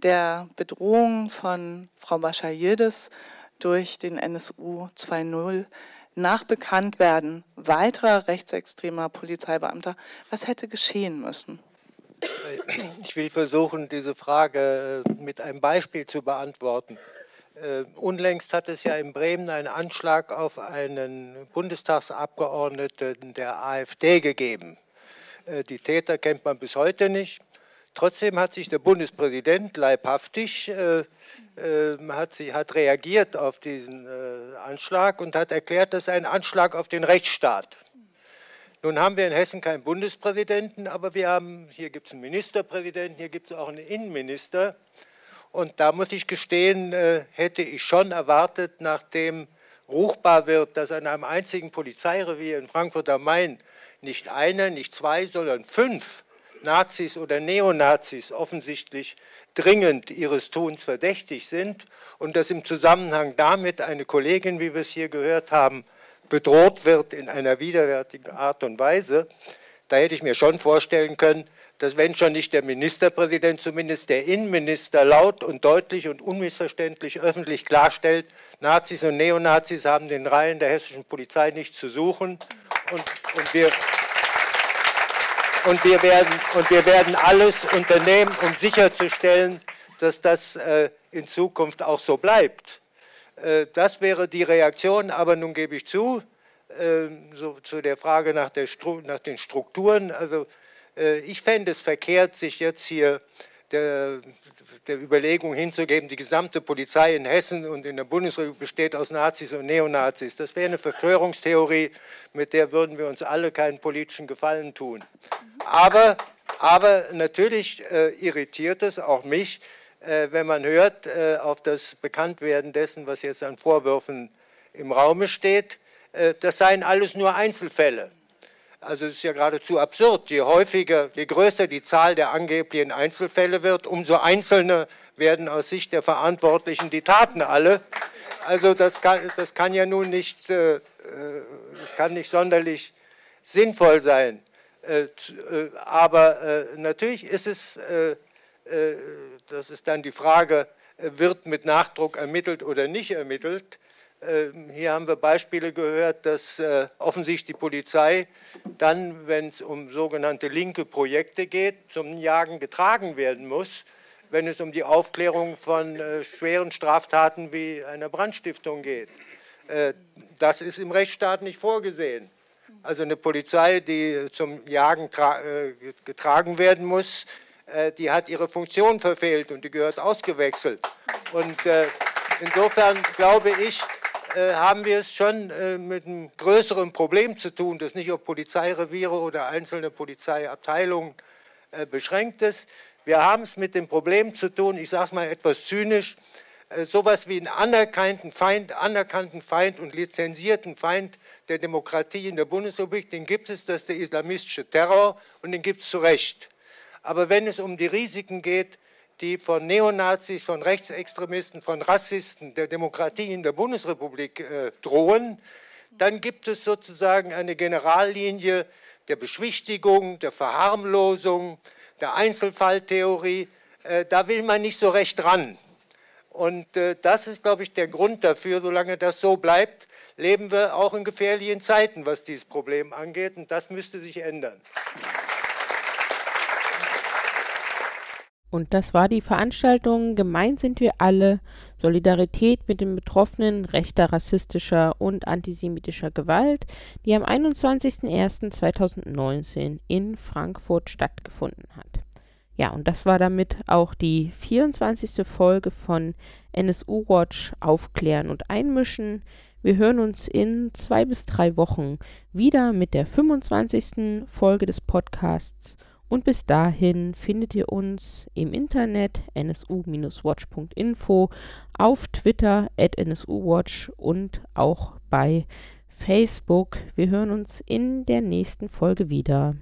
der Bedrohung von Frau Baschayirdes durch den NSU 2.0 nach Bekanntwerden weiterer rechtsextremer Polizeibeamter, was hätte geschehen müssen? Ich will versuchen, diese Frage äh, mit einem Beispiel zu beantworten. Äh, unlängst hat es ja in Bremen einen Anschlag auf einen Bundestagsabgeordneten der AfD gegeben. Äh, die Täter kennt man bis heute nicht. Trotzdem hat sich der Bundespräsident leibhaftig äh, äh, hat, sie, hat reagiert auf diesen äh, Anschlag und hat erklärt, das sei ein Anschlag auf den Rechtsstaat. Nun haben wir in Hessen keinen Bundespräsidenten, aber wir haben, hier gibt es einen Ministerpräsidenten, hier gibt es auch einen Innenminister. Und da muss ich gestehen, äh, hätte ich schon erwartet, nachdem ruchbar wird, dass an einem einzigen Polizeirevier in Frankfurt am Main nicht eine, nicht zwei, sondern fünf Nazis oder Neonazis offensichtlich dringend ihres Tuns verdächtig sind und dass im Zusammenhang damit eine Kollegin, wie wir es hier gehört haben, bedroht wird in einer widerwärtigen Art und Weise, da hätte ich mir schon vorstellen können, dass wenn schon nicht der Ministerpräsident, zumindest der Innenminister laut und deutlich und unmissverständlich öffentlich klarstellt, Nazis und Neonazis haben den Reihen der hessischen Polizei nichts zu suchen und, und wir und wir, werden, und wir werden alles unternehmen, um sicherzustellen, dass das äh, in Zukunft auch so bleibt. Äh, das wäre die Reaktion, aber nun gebe ich zu, äh, so zu der Frage nach, der nach den Strukturen. Also äh, ich fände es verkehrt, sich jetzt hier der, der, Überlegung hinzugeben, die gesamte Polizei in Hessen und in der Bundesrepublik besteht aus Nazis und Neonazis. Das wäre eine Verschwörungstheorie, mit der würden wir uns alle keinen politischen Gefallen tun. Aber, aber natürlich äh, irritiert es auch mich, wenn man hört äh, auf das Bekanntwerden dessen, was jetzt an Vorwürfen im Raume steht, äh, das seien alles nur Einzelfälle. Also es ist ja geradezu absurd. Je häufiger, je größer die Zahl der angeblichen Einzelfälle wird, umso einzelne werden aus Sicht der Verantwortlichen die Taten alle. Also das kann, das kann ja nun nicht, äh, äh das kann nicht sonderlich sinnvoll sein. Äh, äh, aber äh, natürlich ist es, das ist dann die Frage, wird mit Nachdruck ermittelt oder nicht ermittelt. Ähm, hier haben wir Beispiele gehört, dass offensichtlich die Polizei dann, wenn es um sogenannte linke Projekte geht, zum Jagen getragen werden muss, wenn es um die Aufklärung von schweren Straftaten wie einer Brandstiftung geht. Das ist im Rechtsstaat nicht vorgesehen. Also eine Polizei, die zum Jagen äh, getragen werden muss, äh, die hat ihre Funktion verfehlt und die gehört ausgewechselt. Und äh, insofern glaube ich, haben wir es schon mit einem größeren Problem zu tun, das nicht auf Polizeireviere oder einzelne Polizeiabteilungen beschränkt ist. Wir haben es mit dem Problem zu tun, ich sage es mal etwas zynisch, äh, sowas wie einen anerkannten Feind, anerkannten Feind und lizenzierten Feind der Demokratie in der Bundesrepublik, den gibt es, das ist der islamistische Terror und den gibt es zu Recht. Aber wenn es um die Risiken geht, die von Neonazis, von Rechtsextremisten, von Rassisten der Demokratie in der Bundesrepublik äh, drohen, dann gibt es sozusagen eine Generallinie der Beschwichtigung, der Verharmlosung, der Einzelfalltheorie. Äh, da will man nicht so recht ran. Und äh, das ist, glaube ich, der Grund dafür, solange das so bleibt, leben wir auch in gefährlichen Zeiten, was dieses Problem angeht. Und das müsste sich ändern. Und das war die Veranstaltung Gemein sind wir alle, Solidarität mit den Betroffenen rechter, rassistischer und antisemitischer Gewalt, die am 21.01.2019 in Frankfurt stattgefunden hat. Ja, und das war damit auch die 24. Folge von NSU Watch Aufklären und Einmischen. Wir hören uns in zwei bis drei Wochen wieder mit der 25. Folge des Podcasts. Und bis dahin findet ihr uns im Internet nsu-watch.info, auf Twitter at nsuwatch und auch bei Facebook. Wir hören uns in der nächsten Folge wieder.